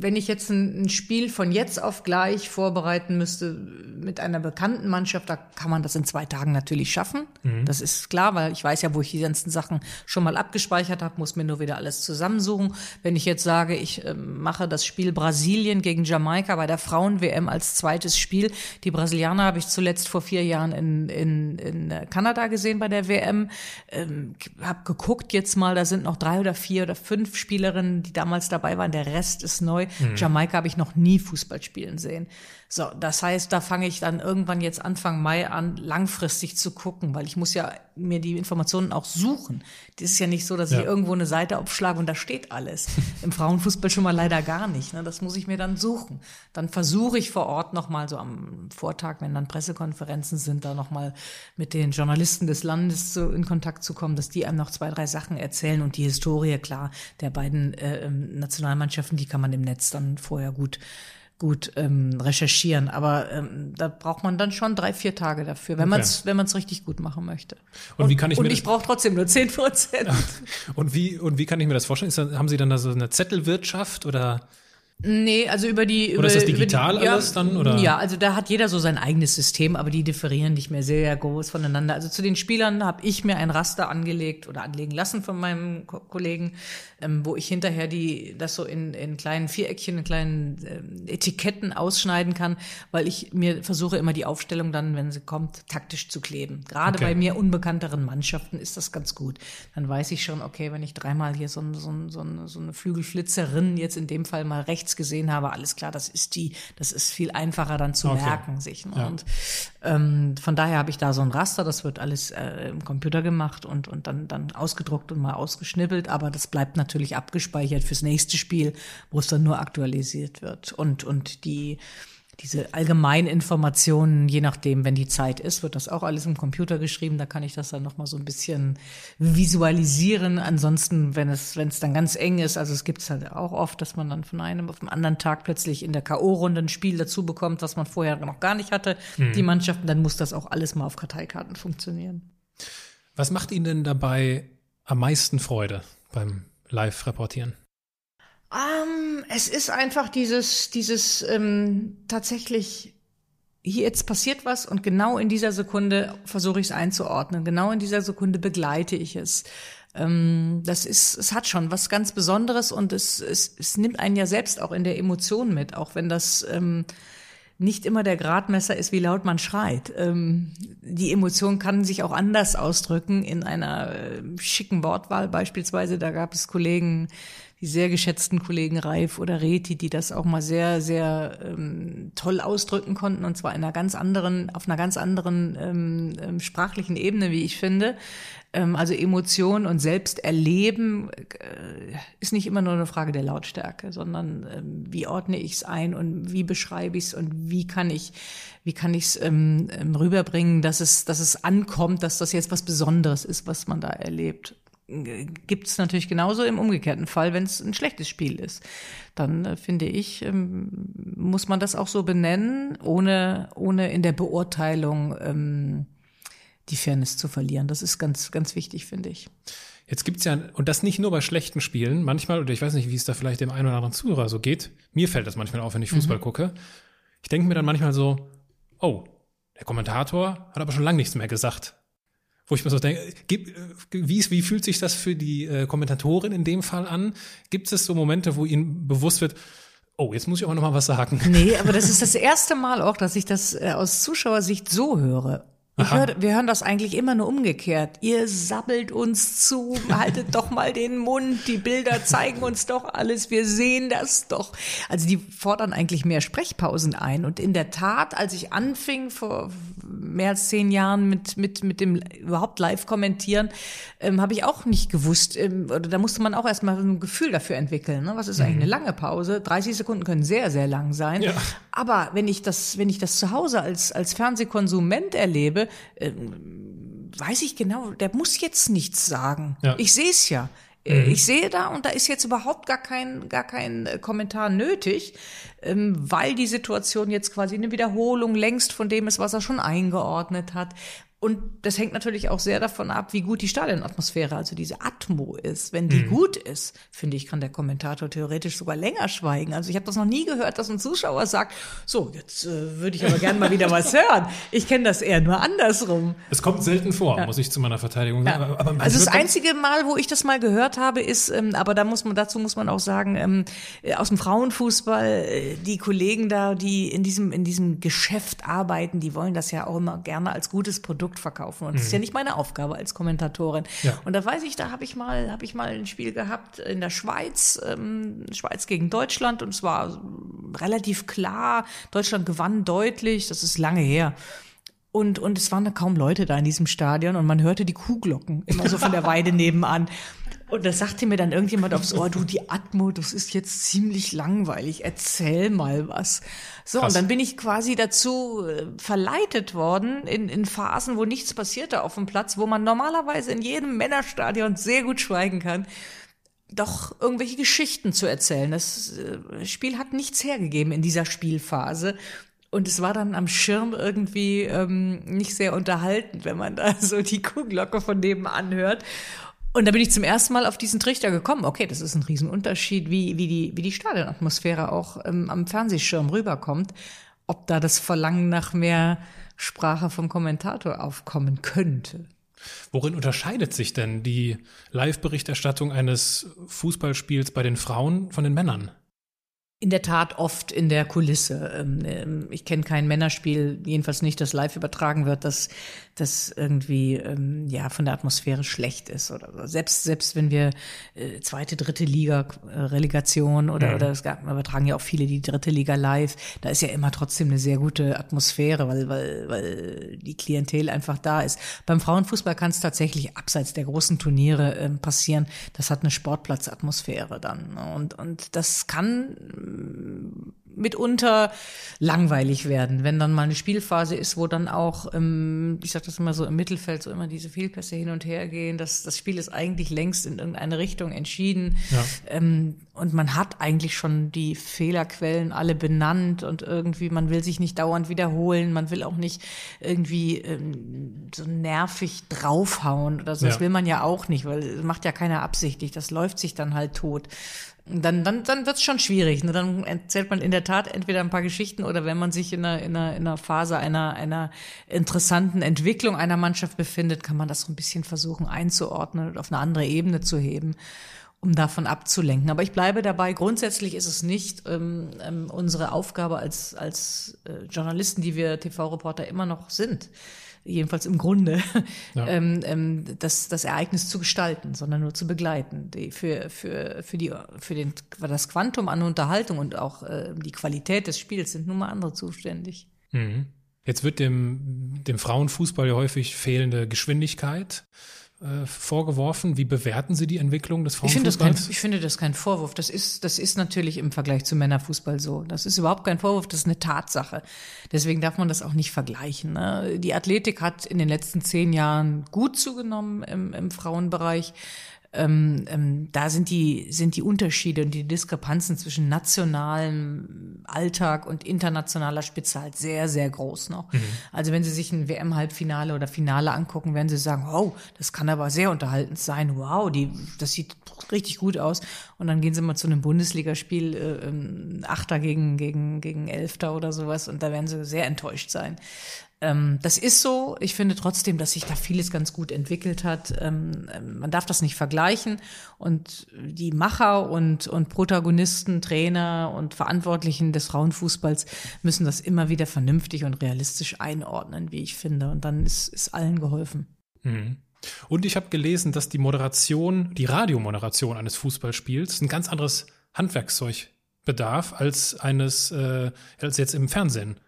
wenn ich jetzt ein, ein, Spiel von jetzt auf gleich vorbereiten müsste mit einer bekannten Mannschaft, da kann man das in zwei Tagen natürlich schaffen. Mhm. Das ist klar, weil ich weiß ja, wo ich die ganzen Sachen schon mal abgespeichert habe, muss mir nur wieder alles zusammensuchen. Wenn ich jetzt sage, ich äh, mache das Spiel Brasilien gegen Jamaika bei der Frauen-WM als zweites Spiel. Die Brasilianer habe ich zuletzt vor vier Jahren in, in, in Kanada gesehen bei der WM. Ähm, hab geguckt jetzt mal, da sind noch drei oder vier oder fünf Spielerinnen, die damals dabei waren. Der Rest ist neu. Jamaika habe ich noch nie Fußball spielen sehen. So, das heißt, da fange ich dann irgendwann jetzt Anfang Mai an, langfristig zu gucken, weil ich muss ja mir die Informationen auch suchen. Das ist ja nicht so, dass ja. ich irgendwo eine Seite aufschlage und da steht alles. Im Frauenfußball schon mal leider gar nicht. Ne? Das muss ich mir dann suchen. Dann versuche ich vor Ort nochmal so am Vortag, wenn dann Pressekonferenzen sind, da nochmal mit den Journalisten des Landes so in Kontakt zu kommen, dass die einem noch zwei, drei Sachen erzählen und die Historie, klar, der beiden äh, ähm, Nationalmannschaften, die kann man im Netz dann vorher gut gut ähm, recherchieren. Aber ähm, da braucht man dann schon drei, vier Tage dafür, wenn okay. man es wenn man's richtig gut machen möchte. Und, und wie kann ich und mir ich brauche trotzdem nur zehn Prozent. und wie und wie kann ich mir das vorstellen? Ist, haben Sie dann da so eine Zettelwirtschaft oder? Nee, also über die. Über, oder ist das digital die, alles ja, dann? Oder? Ja, also da hat jeder so sein eigenes System, aber die differieren nicht mehr sehr groß voneinander. Also zu den Spielern habe ich mir ein Raster angelegt oder anlegen lassen von meinem Ko Kollegen, ähm, wo ich hinterher die das so in, in kleinen Viereckchen, in kleinen äh, Etiketten ausschneiden kann, weil ich mir versuche immer die Aufstellung dann, wenn sie kommt, taktisch zu kleben. Gerade okay. bei mir unbekannteren Mannschaften ist das ganz gut. Dann weiß ich schon, okay, wenn ich dreimal hier so, so, so, so eine Flügelflitzerin jetzt in dem Fall mal rechts rechts gesehen habe, alles klar, das ist die, das ist viel einfacher dann zu okay. merken sich. Ne? Ja. Und ähm, von daher habe ich da so ein Raster, das wird alles äh, im Computer gemacht und, und dann, dann ausgedruckt und mal ausgeschnippelt, aber das bleibt natürlich abgespeichert fürs nächste Spiel, wo es dann nur aktualisiert wird. Und, und die diese Allgemeininformationen, je nachdem, wenn die Zeit ist, wird das auch alles im Computer geschrieben. Da kann ich das dann nochmal so ein bisschen visualisieren. Ansonsten, wenn es, wenn es dann ganz eng ist, also es gibt es halt auch oft, dass man dann von einem auf den anderen Tag plötzlich in der K.O.-Runde ein Spiel dazu bekommt, was man vorher noch gar nicht hatte, mhm. die Mannschaften, dann muss das auch alles mal auf Karteikarten funktionieren. Was macht Ihnen denn dabei am meisten Freude beim Live-Reportieren? Um, es ist einfach dieses, dieses ähm, tatsächlich, hier jetzt passiert was und genau in dieser Sekunde versuche ich es einzuordnen. Genau in dieser Sekunde begleite ich es. Ähm, das ist, es hat schon was ganz Besonderes und es, es, es nimmt einen ja selbst auch in der Emotion mit, auch wenn das ähm, nicht immer der Gradmesser ist, wie laut man schreit. Ähm, die Emotion kann sich auch anders ausdrücken in einer äh, schicken Wortwahl beispielsweise. Da gab es Kollegen, die sehr geschätzten Kollegen Reif oder Reti, die das auch mal sehr, sehr ähm, toll ausdrücken konnten und zwar in einer ganz anderen, auf einer ganz anderen ähm, ähm, sprachlichen Ebene, wie ich finde. Ähm, also Emotion und Selbsterleben äh, ist nicht immer nur eine Frage der Lautstärke, sondern ähm, wie ordne ich es ein und wie beschreibe ich es und wie kann ich, wie kann ich es ähm, ähm, rüberbringen, dass es, dass es ankommt, dass das jetzt was Besonderes ist, was man da erlebt gibt es natürlich genauso im umgekehrten Fall, wenn es ein schlechtes Spiel ist. Dann äh, finde ich, ähm, muss man das auch so benennen, ohne, ohne in der Beurteilung ähm, die Fairness zu verlieren. Das ist ganz, ganz wichtig, finde ich. Jetzt gibt's ja, und das nicht nur bei schlechten Spielen, manchmal, oder ich weiß nicht, wie es da vielleicht dem einen oder anderen Zuhörer so geht, mir fällt das manchmal auf, wenn ich Fußball mhm. gucke. Ich denke mir dann manchmal so, oh, der Kommentator hat aber schon lange nichts mehr gesagt wo ich mir so denke, wie, wie fühlt sich das für die äh, Kommentatorin in dem Fall an? Gibt es so Momente, wo Ihnen bewusst wird, oh, jetzt muss ich auch noch mal was sagen? Nee, aber das ist das erste Mal auch, dass ich das äh, aus Zuschauersicht so höre. Hör, wir hören das eigentlich immer nur umgekehrt. Ihr sabbelt uns zu, haltet doch mal den Mund, die Bilder zeigen uns doch alles, wir sehen das doch. Also die fordern eigentlich mehr Sprechpausen ein. Und in der Tat, als ich anfing vor mehr als zehn Jahren mit, mit, mit dem überhaupt Live-Kommentieren, ähm, habe ich auch nicht gewusst, ähm, oder da musste man auch erstmal ein Gefühl dafür entwickeln. Ne? Was ist eigentlich mhm. eine lange Pause? 30 Sekunden können sehr, sehr lang sein. Ja. Aber wenn ich das, wenn ich das zu Hause als, als Fernsehkonsument erlebe, äh, weiß ich genau, der muss jetzt nichts sagen. Ja. Ich sehe es ja. Äh, mhm. Ich sehe da und da ist jetzt überhaupt gar kein, gar kein äh, Kommentar nötig, ähm, weil die Situation jetzt quasi eine Wiederholung längst von dem ist, was er schon eingeordnet hat. Und das hängt natürlich auch sehr davon ab, wie gut die Stadionatmosphäre, also diese Atmo ist. Wenn die mhm. gut ist, finde ich, kann der Kommentator theoretisch sogar länger schweigen. Also ich habe das noch nie gehört, dass ein Zuschauer sagt, so, jetzt äh, würde ich aber gerne mal wieder was hören. Ich kenne das eher nur andersrum. Es kommt selten vor, ja. muss ich zu meiner Verteidigung sagen. Ja. Aber, aber also das einzige Mal, wo ich das mal gehört habe, ist, ähm, aber da muss man, dazu muss man auch sagen, ähm, äh, aus dem Frauenfußball, äh, die Kollegen da, die in diesem, in diesem Geschäft arbeiten, die wollen das ja auch immer gerne als gutes Produkt Produkt verkaufen. Und das ist ja mhm. nicht meine Aufgabe als Kommentatorin. Ja. Und da weiß ich, da habe ich mal, habe ich mal ein Spiel gehabt in der Schweiz, ähm, Schweiz gegen Deutschland und es war relativ klar, Deutschland gewann deutlich, das ist lange her. Und, und es waren da kaum Leute da in diesem Stadion und man hörte die Kuhglocken immer so von der Weide nebenan. Und da sagte mir dann irgendjemand aufs Ohr, du, die Atmo, das ist jetzt ziemlich langweilig, erzähl mal was. So, Krass. und dann bin ich quasi dazu äh, verleitet worden, in, in Phasen, wo nichts passierte auf dem Platz, wo man normalerweise in jedem Männerstadion sehr gut schweigen kann, doch irgendwelche Geschichten zu erzählen. Das äh, Spiel hat nichts hergegeben in dieser Spielphase. Und es war dann am Schirm irgendwie ähm, nicht sehr unterhaltend, wenn man da so die Kuhglocke von nebenan hört. Und da bin ich zum ersten Mal auf diesen Trichter gekommen. Okay, das ist ein Riesenunterschied, wie, wie, die, wie die Stadionatmosphäre auch ähm, am Fernsehschirm rüberkommt. Ob da das Verlangen nach mehr Sprache vom Kommentator aufkommen könnte. Worin unterscheidet sich denn die Live-Berichterstattung eines Fußballspiels bei den Frauen von den Männern? In der Tat oft in der Kulisse. Ähm, ähm, ich kenne kein Männerspiel, jedenfalls nicht, das live übertragen wird, das, das irgendwie ähm, ja von der Atmosphäre schlecht ist. Oder selbst selbst wenn wir äh, zweite, dritte Liga äh, Relegation oder mhm. oder es gab, übertragen ja auch viele die dritte Liga live, da ist ja immer trotzdem eine sehr gute Atmosphäre, weil weil weil die Klientel einfach da ist. Beim Frauenfußball kann es tatsächlich abseits der großen Turniere äh, passieren. Das hat eine Sportplatzatmosphäre dann und und das kann mitunter langweilig werden, wenn dann mal eine Spielphase ist, wo dann auch, ähm, ich sage das immer so im Mittelfeld, so immer diese Fehlpässe hin und her gehen. Das, das Spiel ist eigentlich längst in irgendeine Richtung entschieden. Ja. Ähm, und man hat eigentlich schon die Fehlerquellen alle benannt und irgendwie, man will sich nicht dauernd wiederholen, man will auch nicht irgendwie ähm, so nervig draufhauen oder so. Ja. Das will man ja auch nicht, weil das macht ja keiner absichtlich. Das läuft sich dann halt tot dann, dann, dann wird es schon schwierig. Ne? Dann erzählt man in der Tat entweder ein paar Geschichten oder wenn man sich in einer, in einer, in einer Phase einer, einer interessanten Entwicklung einer Mannschaft befindet, kann man das so ein bisschen versuchen einzuordnen und auf eine andere Ebene zu heben, um davon abzulenken. Aber ich bleibe dabei, grundsätzlich ist es nicht ähm, ähm, unsere Aufgabe als, als äh, Journalisten, die wir TV-Reporter immer noch sind, jedenfalls im Grunde, ja. ähm, ähm, das, das Ereignis zu gestalten, sondern nur zu begleiten. Die, für, für, für, die, für den, das Quantum an Unterhaltung und auch äh, die Qualität des Spiels sind nun mal andere zuständig. Mhm. Jetzt wird dem, dem Frauenfußball ja häufig fehlende Geschwindigkeit äh, vorgeworfen. Wie bewerten Sie die Entwicklung des Frauenfußballs? Ich finde das, kein, ich finde das kein Vorwurf. Das ist, das ist natürlich im Vergleich zu Männerfußball so. Das ist überhaupt kein Vorwurf, das ist eine Tatsache. Deswegen darf man das auch nicht vergleichen. Ne? Die Athletik hat in den letzten zehn Jahren gut zugenommen im, im Frauenbereich ähm, ähm, da sind die, sind die Unterschiede und die Diskrepanzen zwischen nationalem Alltag und internationaler Spitze halt sehr, sehr groß noch. Mhm. Also wenn Sie sich ein WM-Halbfinale oder Finale angucken, werden Sie sagen, wow, das kann aber sehr unterhaltend sein. Wow, die, das sieht richtig gut aus. Und dann gehen Sie mal zu einem Bundesligaspiel, äh, ähm, Achter gegen, gegen, gegen Elfter oder sowas und da werden Sie sehr enttäuscht sein. Ähm, das ist so. Ich finde trotzdem, dass sich da vieles ganz gut entwickelt hat. Ähm, ähm, man darf das nicht vergleichen. Und die Macher und, und Protagonisten, Trainer und Verantwortlichen des Frauenfußballs müssen das immer wieder vernünftig und realistisch einordnen, wie ich finde. Und dann ist, ist allen geholfen. Mhm. Und ich habe gelesen, dass die Moderation, die Radiomoderation eines Fußballspiels ein ganz anderes Handwerkszeug bedarf als eines äh, als jetzt im Fernsehen.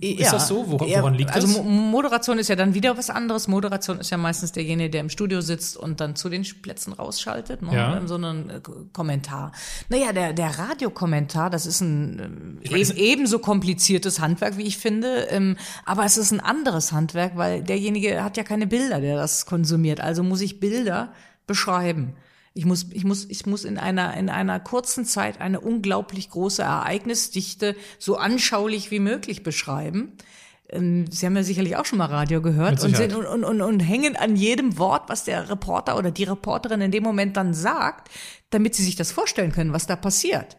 Ist ja, das so? Woran, woran liegt also das? Also Moderation ist ja dann wieder was anderes. Moderation ist ja meistens derjenige, der im Studio sitzt und dann zu den Plätzen rausschaltet, ne? Ja. so einen äh, Kommentar. Naja, der, der Radiokommentar, das ist ein äh, meine, ebenso kompliziertes Handwerk, wie ich finde, ähm, aber es ist ein anderes Handwerk, weil derjenige hat ja keine Bilder, der das konsumiert. Also muss ich Bilder beschreiben. Ich muss, ich muss, ich muss in einer, in einer kurzen Zeit eine unglaublich große Ereignisdichte so anschaulich wie möglich beschreiben. Ähm, Sie haben ja sicherlich auch schon mal Radio gehört und, sind, und, und, und, und hängen an jedem Wort, was der Reporter oder die Reporterin in dem Moment dann sagt, damit sie sich das vorstellen können, was da passiert.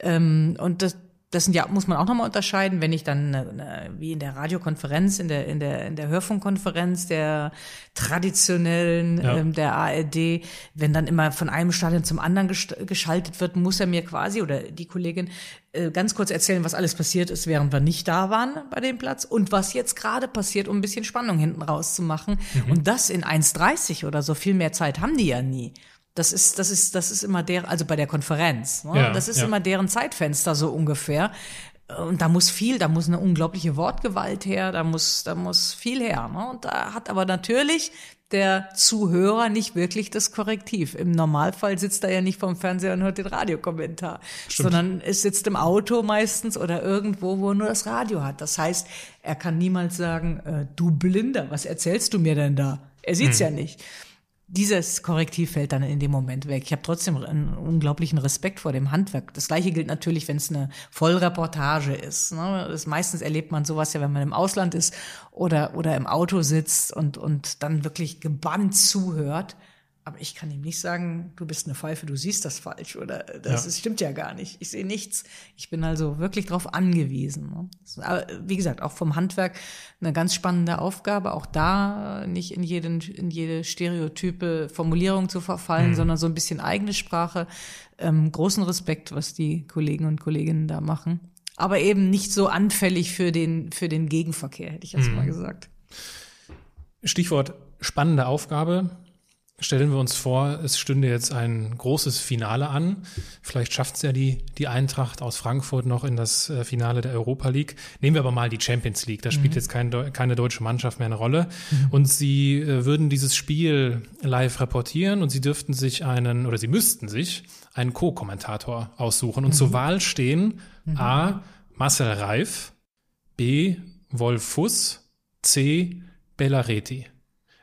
Ähm, und das, das sind ja, muss man auch nochmal unterscheiden, wenn ich dann eine, wie in der Radiokonferenz, in der, in der, in der Hörfunkkonferenz der traditionellen, ja. ähm, der ARD, wenn dann immer von einem Stadion zum anderen geschaltet wird, muss er mir quasi oder die Kollegin äh, ganz kurz erzählen, was alles passiert ist, während wir nicht da waren bei dem Platz und was jetzt gerade passiert, um ein bisschen Spannung hinten rauszumachen. Mhm. Und das in 1,30 oder so viel mehr Zeit haben die ja nie. Das ist, das ist, das ist immer der, also bei der Konferenz. Ne? Ja, das ist ja. immer deren Zeitfenster so ungefähr. Und da muss viel, da muss eine unglaubliche Wortgewalt her, da muss, da muss viel her. Ne? Und da hat aber natürlich der Zuhörer nicht wirklich das Korrektiv. Im Normalfall sitzt er ja nicht vorm Fernseher und hört den Radiokommentar, Stimmt. sondern es sitzt im Auto meistens oder irgendwo, wo er nur das Radio hat. Das heißt, er kann niemals sagen, äh, du Blinder, was erzählst du mir denn da? Er sieht's hm. ja nicht dieses Korrektiv fällt dann in dem Moment weg. Ich habe trotzdem einen unglaublichen Respekt vor dem Handwerk. Das gleiche gilt natürlich, wenn es eine Vollreportage ist. Ne? Das, meistens erlebt man sowas ja, wenn man im Ausland ist oder, oder im Auto sitzt und, und dann wirklich gebannt zuhört. Aber ich kann ihm nicht sagen, du bist eine Pfeife, du siehst das falsch oder das ja. ist, stimmt ja gar nicht. Ich sehe nichts. Ich bin also wirklich darauf angewiesen. Ne? Aber wie gesagt, auch vom Handwerk eine ganz spannende Aufgabe. Auch da nicht in, jeden, in jede stereotype Formulierung zu verfallen, mhm. sondern so ein bisschen eigene Sprache. Ähm, großen Respekt, was die Kollegen und Kolleginnen da machen. Aber eben nicht so anfällig für den, für den Gegenverkehr, hätte ich jetzt mhm. mal gesagt. Stichwort spannende Aufgabe Stellen wir uns vor, es stünde jetzt ein großes Finale an. Vielleicht schafft es ja die, die Eintracht aus Frankfurt noch in das äh, Finale der Europa League. Nehmen wir aber mal die Champions League. Da spielt mhm. jetzt kein, keine deutsche Mannschaft mehr eine Rolle. Mhm. Und sie äh, würden dieses Spiel live reportieren und sie dürften sich einen, oder sie müssten sich einen Co-Kommentator aussuchen. Und mhm. zur Wahl stehen mhm. A. Marcel Reif, B. Wolf Fuss, C. Bellareti.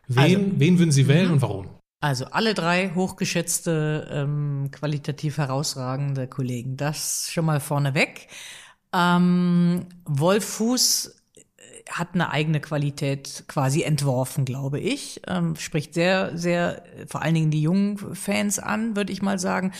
Wen, also, wen würden Sie wählen mhm. und warum? Also alle drei hochgeschätzte, ähm, qualitativ herausragende Kollegen. Das schon mal vorneweg. Ähm, Wolf Fuß hat eine eigene Qualität quasi entworfen, glaube ich. Ähm, spricht sehr, sehr, vor allen Dingen die jungen Fans an, würde ich mal sagen.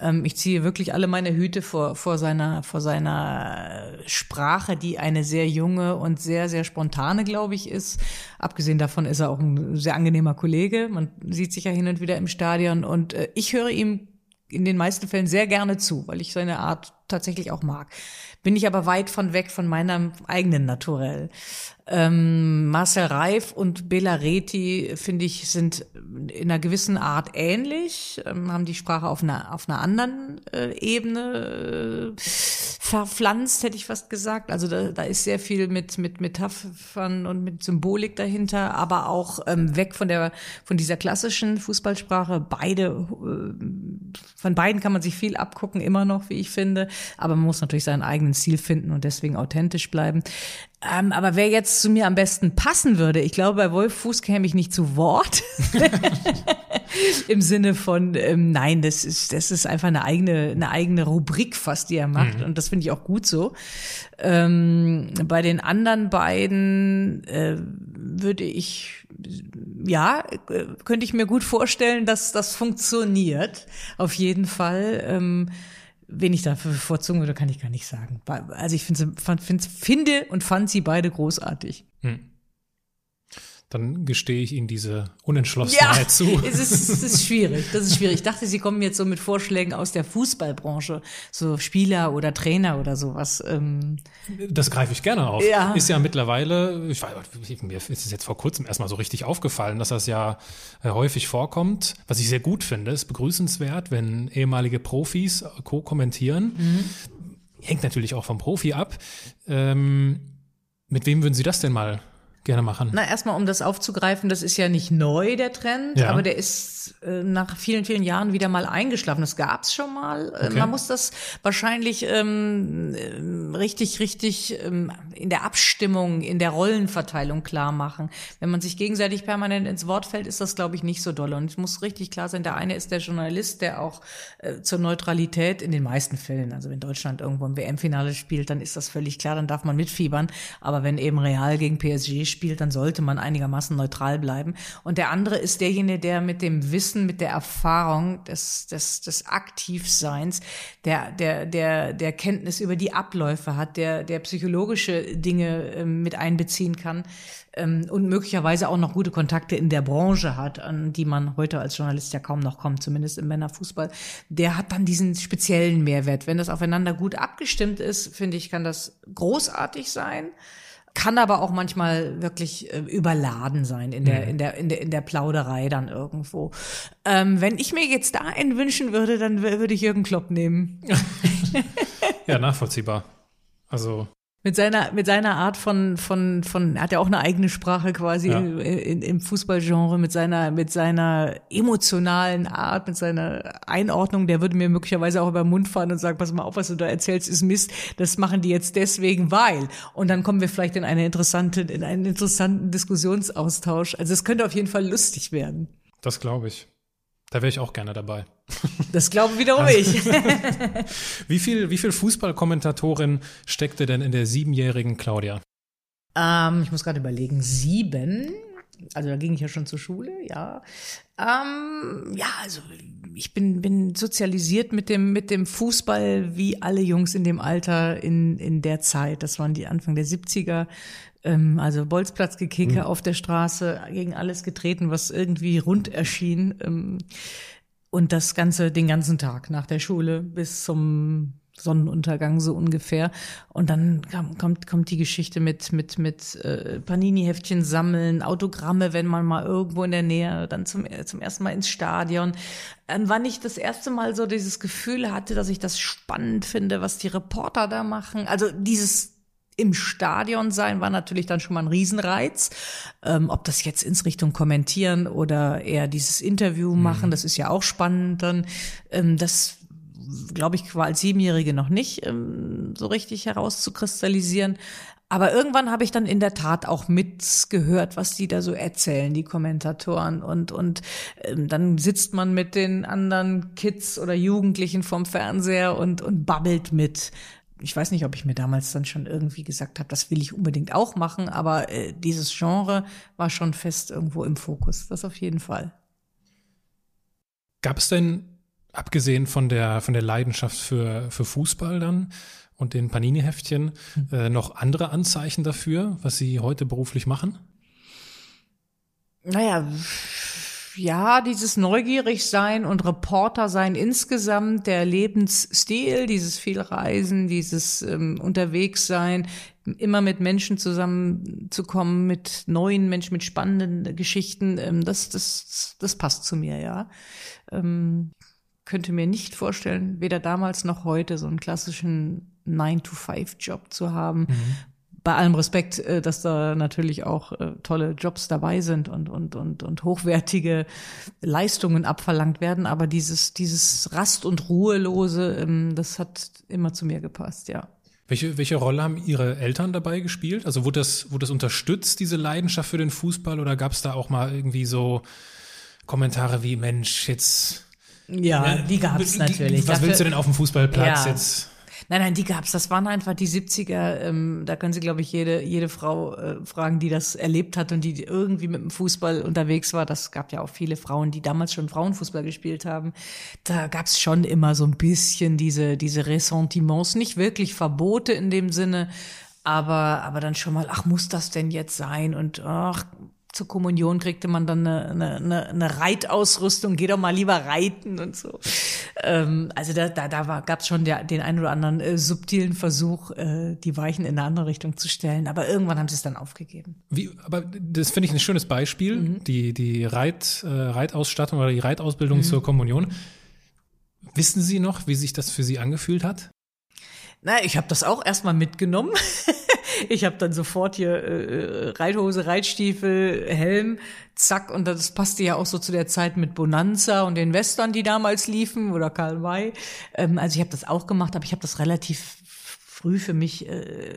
Ähm, ich ziehe wirklich alle meine Hüte vor, vor seiner, vor seiner Sprache, die eine sehr junge und sehr, sehr spontane, glaube ich, ist. Abgesehen davon ist er auch ein sehr angenehmer Kollege. Man sieht sich ja hin und wieder im Stadion und äh, ich höre ihm in den meisten Fällen sehr gerne zu, weil ich seine Art tatsächlich auch mag. Bin ich aber weit von weg von meinem eigenen Naturell. Ähm, Marcel Reif und Bela Reti, finde ich, sind in einer gewissen Art ähnlich, ähm, haben die Sprache auf einer, auf einer anderen äh, Ebene äh, verpflanzt, hätte ich fast gesagt. Also da, da ist sehr viel mit, mit Metaphern und mit Symbolik dahinter, aber auch ähm, weg von der, von dieser klassischen Fußballsprache. Beide, äh, von beiden kann man sich viel abgucken, immer noch, wie ich finde. Aber man muss natürlich seinen eigenen Stil finden und deswegen authentisch bleiben. Ähm, aber wer jetzt zu mir am besten passen würde, ich glaube, bei Wolf Fuß käme ich nicht zu Wort. Im Sinne von, ähm, nein, das ist, das ist einfach eine eigene, eine eigene Rubrik fast, die er macht. Mhm. Und das finde ich auch gut so. Ähm, bei den anderen beiden äh, würde ich, ja, äh, könnte ich mir gut vorstellen, dass das funktioniert. Auf jeden Fall. Wen ich da bevorzugen würde, kann ich gar nicht sagen. Also ich finde, finde und fand sie beide großartig. Hm dann gestehe ich Ihnen diese Unentschlossenheit ja, zu. Es ist, es ist schwierig. Das ist schwierig. Ich dachte, Sie kommen jetzt so mit Vorschlägen aus der Fußballbranche, so Spieler oder Trainer oder sowas. Ähm. Das greife ich gerne auf. Ja. Ist ja mittlerweile, ich weiß, mir ist es jetzt vor kurzem erstmal so richtig aufgefallen, dass das ja äh, häufig vorkommt. Was ich sehr gut finde, ist begrüßenswert, wenn ehemalige Profis co-kommentieren. Mhm. Hängt natürlich auch vom Profi ab. Ähm, mit wem würden Sie das denn mal gerne machen? Na, erstmal, um das aufzugreifen, das ist ja nicht neu, der Trend, ja. aber der ist äh, nach vielen, vielen Jahren wieder mal eingeschlafen. Das gab's schon mal. Äh, okay. Man muss das wahrscheinlich ähm, äh, richtig, richtig ähm, in der Abstimmung, in der Rollenverteilung klar machen. Wenn man sich gegenseitig permanent ins Wort fällt, ist das, glaube ich, nicht so doll. Und es muss richtig klar sein, der eine ist der Journalist, der auch äh, zur Neutralität in den meisten Fällen, also wenn Deutschland irgendwo im WM-Finale spielt, dann ist das völlig klar, dann darf man mitfiebern. Aber wenn eben Real gegen PSG spielt, dann sollte man einigermaßen neutral bleiben. Und der andere ist derjenige, der mit dem Wissen, mit der Erfahrung des, des, des Aktivseins, der, der, der, der Kenntnis über die Abläufe hat, der, der psychologische Dinge äh, mit einbeziehen kann ähm, und möglicherweise auch noch gute Kontakte in der Branche hat, an die man heute als Journalist ja kaum noch kommt, zumindest im Männerfußball, der hat dann diesen speziellen Mehrwert. Wenn das aufeinander gut abgestimmt ist, finde ich, kann das großartig sein kann aber auch manchmal wirklich äh, überladen sein in der, mhm. in der, in der, in der Plauderei dann irgendwo. Ähm, wenn ich mir jetzt da einen wünschen würde, dann würde ich Jürgen Klopp nehmen. ja, nachvollziehbar. Also mit seiner, mit seiner Art von, von, von, er hat ja auch eine eigene Sprache quasi ja. in, im Fußballgenre, mit seiner, mit seiner emotionalen Art, mit seiner Einordnung, der würde mir möglicherweise auch über den Mund fahren und sagen, pass mal auf, was du da erzählst, ist Mist, das machen die jetzt deswegen, weil. Und dann kommen wir vielleicht in eine interessante, in einen interessanten Diskussionsaustausch. Also es könnte auf jeden Fall lustig werden. Das glaube ich. Da wäre ich auch gerne dabei. Das glaube wiederum also, ich. wie viel, wie viel Fußballkommentatorin steckte denn in der siebenjährigen Claudia? Ähm, ich muss gerade überlegen, sieben. Also da ging ich ja schon zur Schule, ja. Ähm, ja, also ich bin, bin sozialisiert mit dem, mit dem Fußball wie alle Jungs in dem Alter in, in der Zeit. Das waren die Anfang der 70er. Ähm, also Bolzplatzgekicke mhm. auf der Straße, gegen alles getreten, was irgendwie rund erschien. Ähm, und das Ganze den ganzen Tag nach der Schule bis zum Sonnenuntergang so ungefähr. Und dann kam, kommt, kommt die Geschichte mit, mit, mit äh, Panini-Heftchen sammeln, Autogramme, wenn man mal irgendwo in der Nähe, dann zum, zum ersten Mal ins Stadion. Dann wann ich das erste Mal so dieses Gefühl hatte, dass ich das spannend finde, was die Reporter da machen. Also dieses im Stadion sein war natürlich dann schon mal ein Riesenreiz. Ähm, ob das jetzt ins Richtung kommentieren oder eher dieses Interview machen, mhm. das ist ja auch spannend dann. Ähm, das glaube ich, war als Siebenjährige noch nicht ähm, so richtig herauszukristallisieren. Aber irgendwann habe ich dann in der Tat auch mitgehört, was die da so erzählen, die Kommentatoren. Und, und ähm, dann sitzt man mit den anderen Kids oder Jugendlichen vom Fernseher und, und babbelt mit. Ich weiß nicht, ob ich mir damals dann schon irgendwie gesagt habe, das will ich unbedingt auch machen, aber äh, dieses Genre war schon fest irgendwo im Fokus. Das auf jeden Fall. Gab es denn abgesehen von der, von der Leidenschaft für, für Fußball dann und den Panini-Heftchen, mhm. äh, noch andere Anzeichen dafür, was Sie heute beruflich machen? Naja, ja, dieses neugierig sein und Reporter sein insgesamt, der Lebensstil, dieses viel Reisen, dieses ähm, unterwegs sein, immer mit Menschen zusammenzukommen, mit neuen Menschen, mit spannenden Geschichten, ähm, das, das, das passt zu mir, ja. Ähm, könnte mir nicht vorstellen, weder damals noch heute so einen klassischen 9-to-5-Job zu haben. Mhm. Bei allem Respekt, äh, dass da natürlich auch äh, tolle Jobs dabei sind und, und, und, und hochwertige Leistungen abverlangt werden. Aber dieses, dieses Rast- und Ruhelose, ähm, das hat immer zu mir gepasst, ja. Welche, welche Rolle haben Ihre Eltern dabei gespielt? Also wurde das, wurde das unterstützt, diese Leidenschaft für den Fußball, oder gab es da auch mal irgendwie so Kommentare wie, Mensch, jetzt ja, die gab es natürlich. Was willst du denn auf dem Fußballplatz ja. jetzt? Nein, nein, die gab's. Das waren einfach die 70er. Ähm, da können Sie, glaube ich, jede, jede Frau äh, fragen, die das erlebt hat und die irgendwie mit dem Fußball unterwegs war. Das gab ja auch viele Frauen, die damals schon Frauenfußball gespielt haben. Da gab's schon immer so ein bisschen diese, diese Ressentiments. Nicht wirklich Verbote in dem Sinne, aber, aber dann schon mal, ach, muss das denn jetzt sein? Und ach, zur Kommunion kriegte man dann eine, eine, eine Reitausrüstung, geh doch mal lieber reiten und so. Ähm, also da, da, da gab es schon der, den einen oder anderen äh, subtilen Versuch, äh, die Weichen in eine andere Richtung zu stellen. Aber irgendwann haben sie es dann aufgegeben. Wie, aber das finde ich ein schönes Beispiel, mhm. die, die Reit, äh, Reitausstattung oder die Reitausbildung mhm. zur Kommunion. Wissen Sie noch, wie sich das für Sie angefühlt hat? Na, ich habe das auch erstmal mitgenommen. ich habe dann sofort hier äh, Reithose, Reitstiefel, Helm, zack. Und das passte ja auch so zu der Zeit mit Bonanza und den Western, die damals liefen, oder Karl May. Ähm, also ich habe das auch gemacht, aber ich habe das relativ früh für mich äh,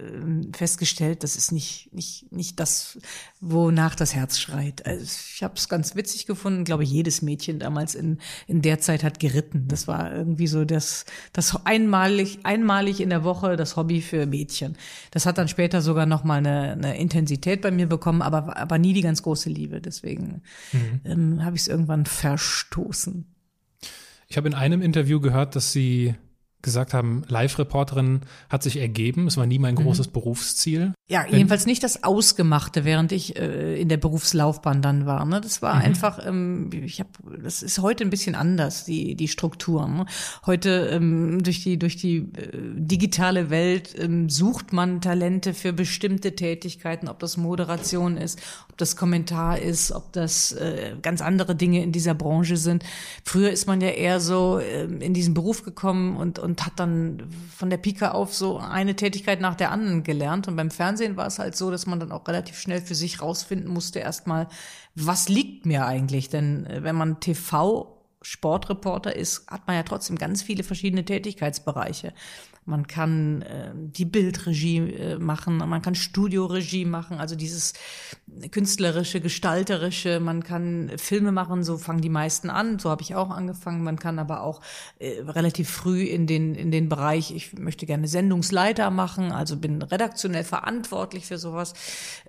festgestellt, das ist nicht, nicht, nicht das, wonach das Herz schreit. Also ich habe es ganz witzig gefunden. Ich glaube, jedes Mädchen damals in, in der Zeit hat geritten. Das war irgendwie so das, das einmalig, einmalig in der Woche das Hobby für Mädchen. Das hat dann später sogar noch mal eine, eine Intensität bei mir bekommen, aber, aber nie die ganz große Liebe. Deswegen mhm. ähm, habe ich es irgendwann verstoßen. Ich habe in einem Interview gehört, dass Sie gesagt haben, Live-Reporterin hat sich ergeben. Es war nie mein mhm. großes mhm. Berufsziel. Ja, jedenfalls nicht das Ausgemachte, während ich äh, in der Berufslaufbahn dann war. Ne? Das war mhm. einfach, ähm, ich habe, das ist heute ein bisschen anders, die die Struktur. Ne? Heute ähm, durch die durch die äh, digitale Welt ähm, sucht man Talente für bestimmte Tätigkeiten, ob das Moderation ist, ob das Kommentar ist, ob das äh, ganz andere Dinge in dieser Branche sind. Früher ist man ja eher so äh, in diesen Beruf gekommen und und hat dann von der Pike auf so eine Tätigkeit nach der anderen gelernt. Und beim Fernsehen war es halt so, dass man dann auch relativ schnell für sich rausfinden musste, erstmal, was liegt mir eigentlich? Denn äh, wenn man TV Sportreporter ist, hat man ja trotzdem ganz viele verschiedene Tätigkeitsbereiche. Man kann äh, die Bildregie äh, machen, man kann Studioregie machen, also dieses künstlerische, gestalterische, man kann Filme machen, so fangen die meisten an, so habe ich auch angefangen, man kann aber auch äh, relativ früh in den, in den Bereich, ich möchte gerne Sendungsleiter machen, also bin redaktionell verantwortlich für sowas,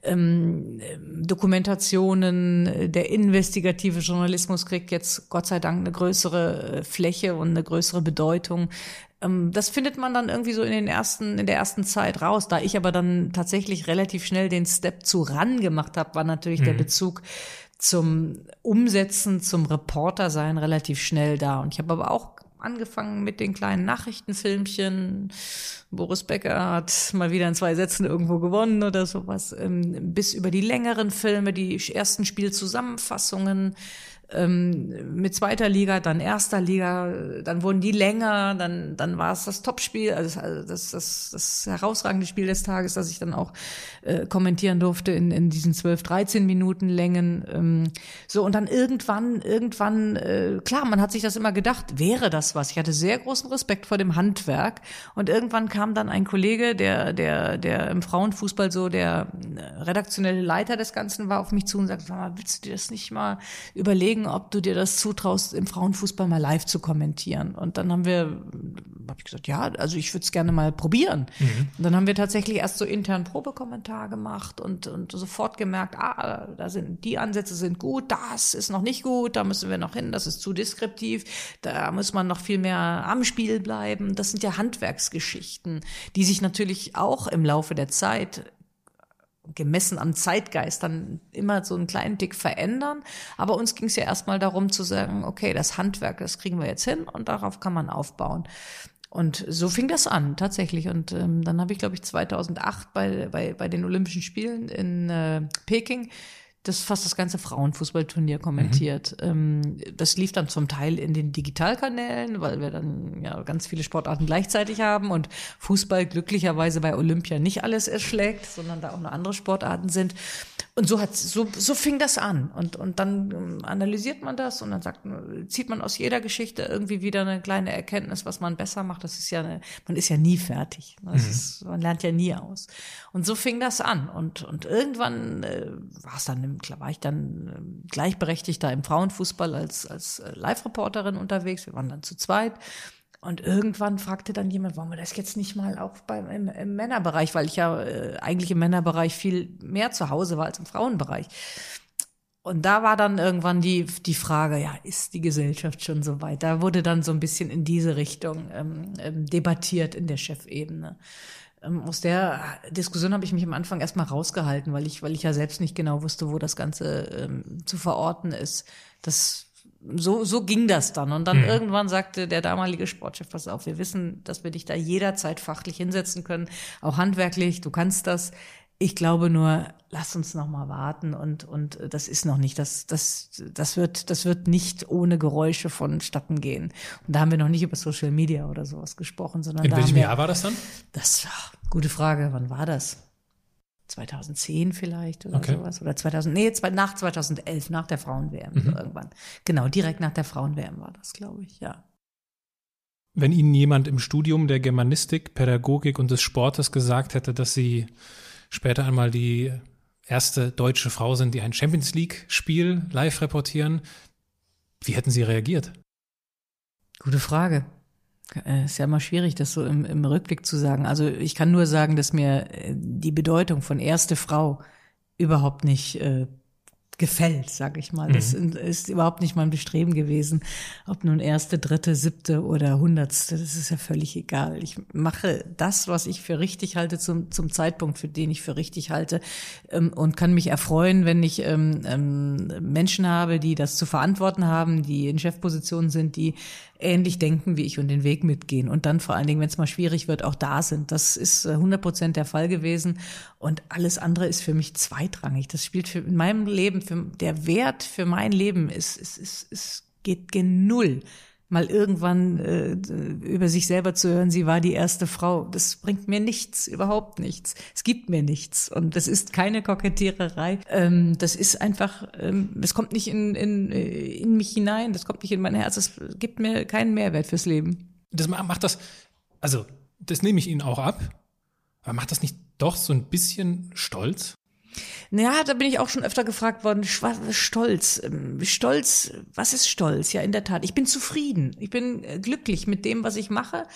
ähm, Dokumentationen, äh, der investigative Journalismus kriegt jetzt Gott sei Dank eine größere äh, Fläche und eine größere Bedeutung. Ähm, das findet man dann irgendwie so in den ersten, in der ersten Zeit raus. Da ich aber dann tatsächlich relativ schnell den Step zu ran gemacht habe, war natürlich mhm. der Bezug zum Umsetzen, zum Reporter sein relativ schnell da. Und ich habe aber auch angefangen mit den kleinen Nachrichtenfilmchen. Boris Becker hat mal wieder in zwei Sätzen irgendwo gewonnen oder sowas. Ähm, bis über die längeren Filme, die ersten Spielzusammenfassungen, ähm, mit zweiter Liga, dann erster Liga, dann wurden die länger, dann, dann war es das Topspiel, also das, das, das herausragende Spiel des Tages, das ich dann auch äh, kommentieren durfte in, in diesen 12, 13 Minuten Längen. Ähm, so, und dann irgendwann, irgendwann, äh, klar, man hat sich das immer gedacht, wäre das was? Ich hatte sehr großen Respekt vor dem Handwerk und irgendwann kam dann ein Kollege, der, der, der im Frauenfußball so der äh, redaktionelle Leiter des Ganzen war, auf mich zu und sagte, willst du dir das nicht mal überlegen? Überlegen, ob du dir das zutraust, im Frauenfußball mal live zu kommentieren. Und dann haben wir, habe ich gesagt, ja, also ich würde es gerne mal probieren. Mhm. Und dann haben wir tatsächlich erst so intern Probekommentar gemacht und, und sofort gemerkt, ah, da sind die Ansätze sind gut, das ist noch nicht gut, da müssen wir noch hin, das ist zu deskriptiv, da muss man noch viel mehr am Spiel bleiben. Das sind ja Handwerksgeschichten, die sich natürlich auch im Laufe der Zeit gemessen am Zeitgeist dann immer so einen kleinen Tick verändern. Aber uns ging es ja erstmal darum zu sagen, okay, das Handwerk, das kriegen wir jetzt hin und darauf kann man aufbauen. Und so fing das an, tatsächlich. Und ähm, dann habe ich, glaube ich, 2008 bei, bei, bei den Olympischen Spielen in äh, Peking das fast das ganze Frauenfußballturnier kommentiert. Mhm. das lief dann zum Teil in den Digitalkanälen, weil wir dann ja ganz viele Sportarten gleichzeitig haben und Fußball glücklicherweise bei Olympia nicht alles erschlägt, sondern da auch noch andere Sportarten sind. Und so hat so so fing das an und und dann ähm, analysiert man das und dann sagt zieht man aus jeder Geschichte irgendwie wieder eine kleine Erkenntnis, was man besser macht. Das ist ja eine, man ist ja nie fertig. Mhm. ist, man lernt ja nie aus. Und so fing das an und und irgendwann äh, war es dann war ich dann ähm, gleichberechtigter im Frauenfußball als, als äh, Live-Reporterin unterwegs. Wir waren dann zu zweit. Und irgendwann fragte dann jemand, wollen wir das jetzt nicht mal auch beim, im, im Männerbereich, weil ich ja äh, eigentlich im Männerbereich viel mehr zu Hause war als im Frauenbereich. Und da war dann irgendwann die, die Frage, ja, ist die Gesellschaft schon so weit? Da wurde dann so ein bisschen in diese Richtung ähm, ähm debattiert in der Chefebene. Ähm, aus der Diskussion habe ich mich am Anfang erstmal rausgehalten, weil ich, weil ich ja selbst nicht genau wusste, wo das Ganze ähm, zu verorten ist. Das so, so ging das dann. Und dann mhm. irgendwann sagte der damalige Sportchef, pass auf, wir wissen, dass wir dich da jederzeit fachlich hinsetzen können, auch handwerklich, du kannst das. Ich glaube nur, lass uns noch mal warten und und das ist noch nicht, das das das wird das wird nicht ohne Geräusche vonstatten gehen. Und da haben wir noch nicht über Social Media oder sowas gesprochen, sondern in welchem wir, Jahr war das dann? Das gute Frage. Wann war das? 2010 vielleicht oder okay. sowas oder 2000 nee nach 2011 nach der Frauen-WM mhm. so irgendwann genau direkt nach der Frauen-WM war das glaube ich ja wenn Ihnen jemand im Studium der Germanistik, Pädagogik und des Sportes gesagt hätte, dass Sie später einmal die erste deutsche Frau sind, die ein Champions League-Spiel live reportieren. Wie hätten Sie reagiert? Gute Frage. Äh, ist ja immer schwierig, das so im, im Rückblick zu sagen. Also ich kann nur sagen, dass mir äh, die Bedeutung von erste Frau überhaupt nicht äh, gefällt, sag ich mal. Das mhm. ist überhaupt nicht mein Bestreben gewesen, ob nun erste, dritte, siebte oder hundertste, das ist ja völlig egal. Ich mache das, was ich für richtig halte, zum, zum Zeitpunkt, für den ich für richtig halte ähm, und kann mich erfreuen, wenn ich ähm, ähm, Menschen habe, die das zu verantworten haben, die in Chefpositionen sind, die ähnlich denken wie ich und den Weg mitgehen und dann vor allen Dingen, wenn es mal schwierig wird, auch da sind. Das ist 100 äh, Prozent der Fall gewesen und alles andere ist für mich zweitrangig. Das spielt für in meinem Leben, für, der Wert für mein Leben ist, ist, ist, ist geht gen Null mal irgendwann äh, über sich selber zu hören, sie war die erste Frau, das bringt mir nichts, überhaupt nichts. Es gibt mir nichts und das ist keine Kokettiererei. Ähm, das ist einfach, ähm, das kommt nicht in, in, äh, in mich hinein, das kommt nicht in mein Herz, es gibt mir keinen Mehrwert fürs Leben. Das macht das, also das nehme ich Ihnen auch ab. Aber macht das nicht doch so ein bisschen stolz? Ja, da bin ich auch schon öfter gefragt worden, Stolz. Ähm, Stolz, was ist Stolz? Ja, in der Tat. Ich bin zufrieden. Ich bin äh, glücklich mit dem, was ich mache.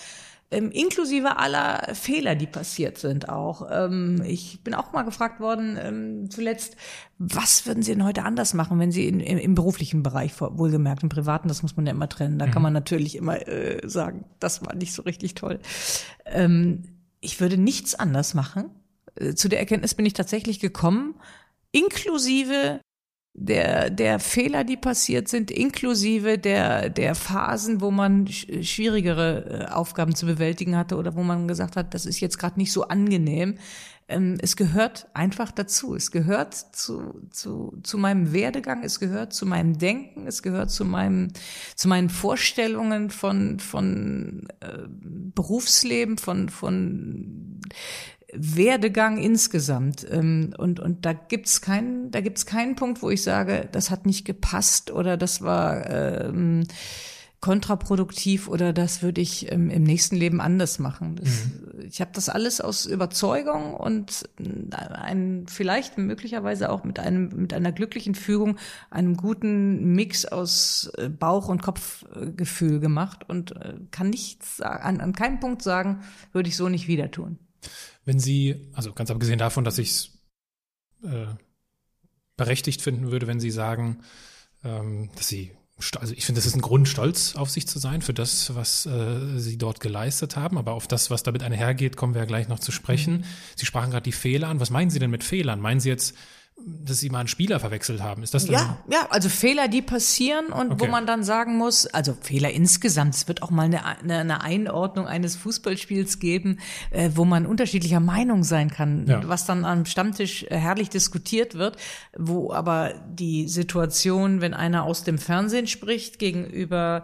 Ähm, inklusive aller Fehler, die passiert sind auch. Ähm, ich bin auch mal gefragt worden, zuletzt, was würden Sie denn heute anders machen, wenn Sie in, im, im, beruflichen Bereich, wohlgemerkt, im privaten, das muss man ja immer trennen, da mhm. kann man natürlich immer äh, sagen, das war nicht so richtig toll. Ähm, ich würde nichts anders machen. Äh, zu der Erkenntnis bin ich tatsächlich gekommen, inklusive der, der Fehler, die passiert sind, inklusive der, der Phasen, wo man schwierigere äh, Aufgaben zu bewältigen hatte oder wo man gesagt hat, das ist jetzt gerade nicht so angenehm. Ähm, es gehört einfach dazu. Es gehört zu, zu, zu meinem Werdegang, es gehört zu meinem Denken, es gehört zu meinem, zu meinen Vorstellungen von, von äh, Berufsleben, von, von Werdegang insgesamt. Ähm, und, und da gibt's keinen, da gibt's keinen Punkt, wo ich sage, das hat nicht gepasst oder das war ähm, kontraproduktiv oder das würde ich ähm, im nächsten Leben anders machen. Das, mhm. Ich habe das alles aus Überzeugung und ein, vielleicht möglicherweise auch mit einem mit einer glücklichen Fügung, einem guten Mix aus äh, Bauch- und Kopfgefühl gemacht und äh, kann nichts an, an keinem Punkt sagen, würde ich so nicht wieder tun. Wenn Sie, also ganz abgesehen davon, dass ich es äh, berechtigt finden würde, wenn Sie sagen, ähm, dass Sie, also ich finde, das ist ein Grund, stolz auf sich zu sein für das, was äh, Sie dort geleistet haben, aber auf das, was damit einhergeht, kommen wir ja gleich noch zu sprechen. Mhm. Sie sprachen gerade die Fehler an. Was meinen Sie denn mit Fehlern? Meinen Sie jetzt dass sie mal einen Spieler verwechselt haben. Ist das dann Ja, ja, also Fehler, die passieren und okay. wo man dann sagen muss, also Fehler insgesamt, es wird auch mal eine, eine Einordnung eines Fußballspiels geben, äh, wo man unterschiedlicher Meinung sein kann, ja. was dann am Stammtisch äh, herrlich diskutiert wird, wo aber die Situation, wenn einer aus dem Fernsehen spricht, gegenüber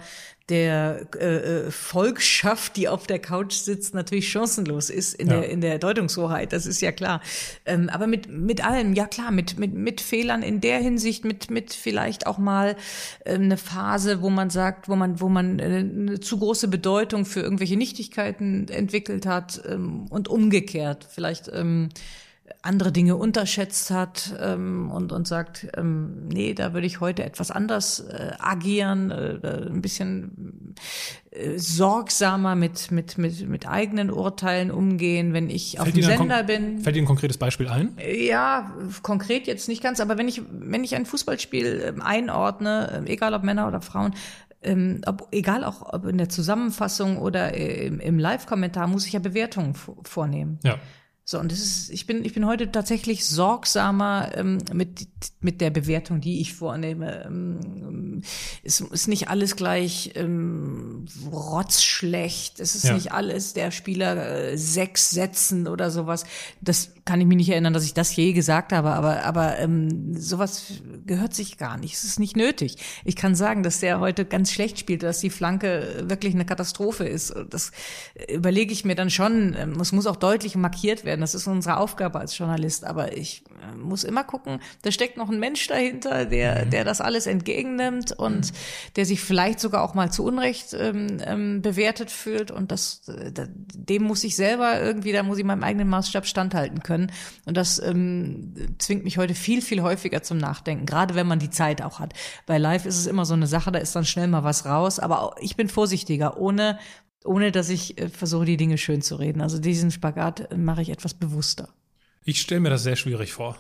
der äh, äh, Volksschaft, die auf der Couch sitzt, natürlich chancenlos ist in ja. der in der Deutungshoheit. Das ist ja klar. Ähm, aber mit mit allem, ja klar, mit mit mit Fehlern in der Hinsicht, mit mit vielleicht auch mal äh, eine Phase, wo man sagt, wo man wo man äh, eine zu große Bedeutung für irgendwelche Nichtigkeiten entwickelt hat ähm, und umgekehrt vielleicht. Ähm, andere Dinge unterschätzt hat ähm, und, und sagt, ähm, nee, da würde ich heute etwas anders äh, agieren, äh, ein bisschen äh, sorgsamer mit, mit, mit, mit eigenen Urteilen umgehen, wenn ich fällt auf dem Sender bin. Fällt Ihnen ein konkretes Beispiel ein? Ja, konkret jetzt nicht ganz, aber wenn ich, wenn ich ein Fußballspiel ähm, einordne, äh, egal ob Männer oder Frauen, ähm, ob, egal auch ob in der Zusammenfassung oder äh, im, im Live-Kommentar, muss ich ja Bewertungen vornehmen. Ja. So, und das ist, ich bin, ich bin heute tatsächlich sorgsamer ähm, mit, mit der Bewertung, die ich vornehme. Ähm, es ist nicht alles gleich ähm, rotzschlecht. Es ist ja. nicht alles der Spieler äh, sechs Sätzen oder sowas. Das kann ich mich nicht erinnern, dass ich das je gesagt habe, aber, aber ähm, sowas gehört sich gar nicht. Es ist nicht nötig. Ich kann sagen, dass der heute ganz schlecht spielt, dass die Flanke wirklich eine Katastrophe ist. Das überlege ich mir dann schon. Ähm, es muss auch deutlich markiert werden. Das ist unsere Aufgabe als Journalist. Aber ich äh, muss immer gucken, da steckt noch ein Mensch dahinter, der, mhm. der das alles entgegennimmt und der sich vielleicht sogar auch mal zu Unrecht ähm, ähm, bewertet fühlt. Und das, äh, dem muss ich selber irgendwie, da muss ich meinem eigenen Maßstab standhalten können. Und das ähm, zwingt mich heute viel, viel häufiger zum Nachdenken, gerade wenn man die Zeit auch hat. Bei Live ist es immer so eine Sache, da ist dann schnell mal was raus. Aber auch, ich bin vorsichtiger, ohne ohne dass ich äh, versuche, die Dinge schön zu reden. Also diesen Spagat äh, mache ich etwas bewusster. Ich stelle mir das sehr schwierig vor,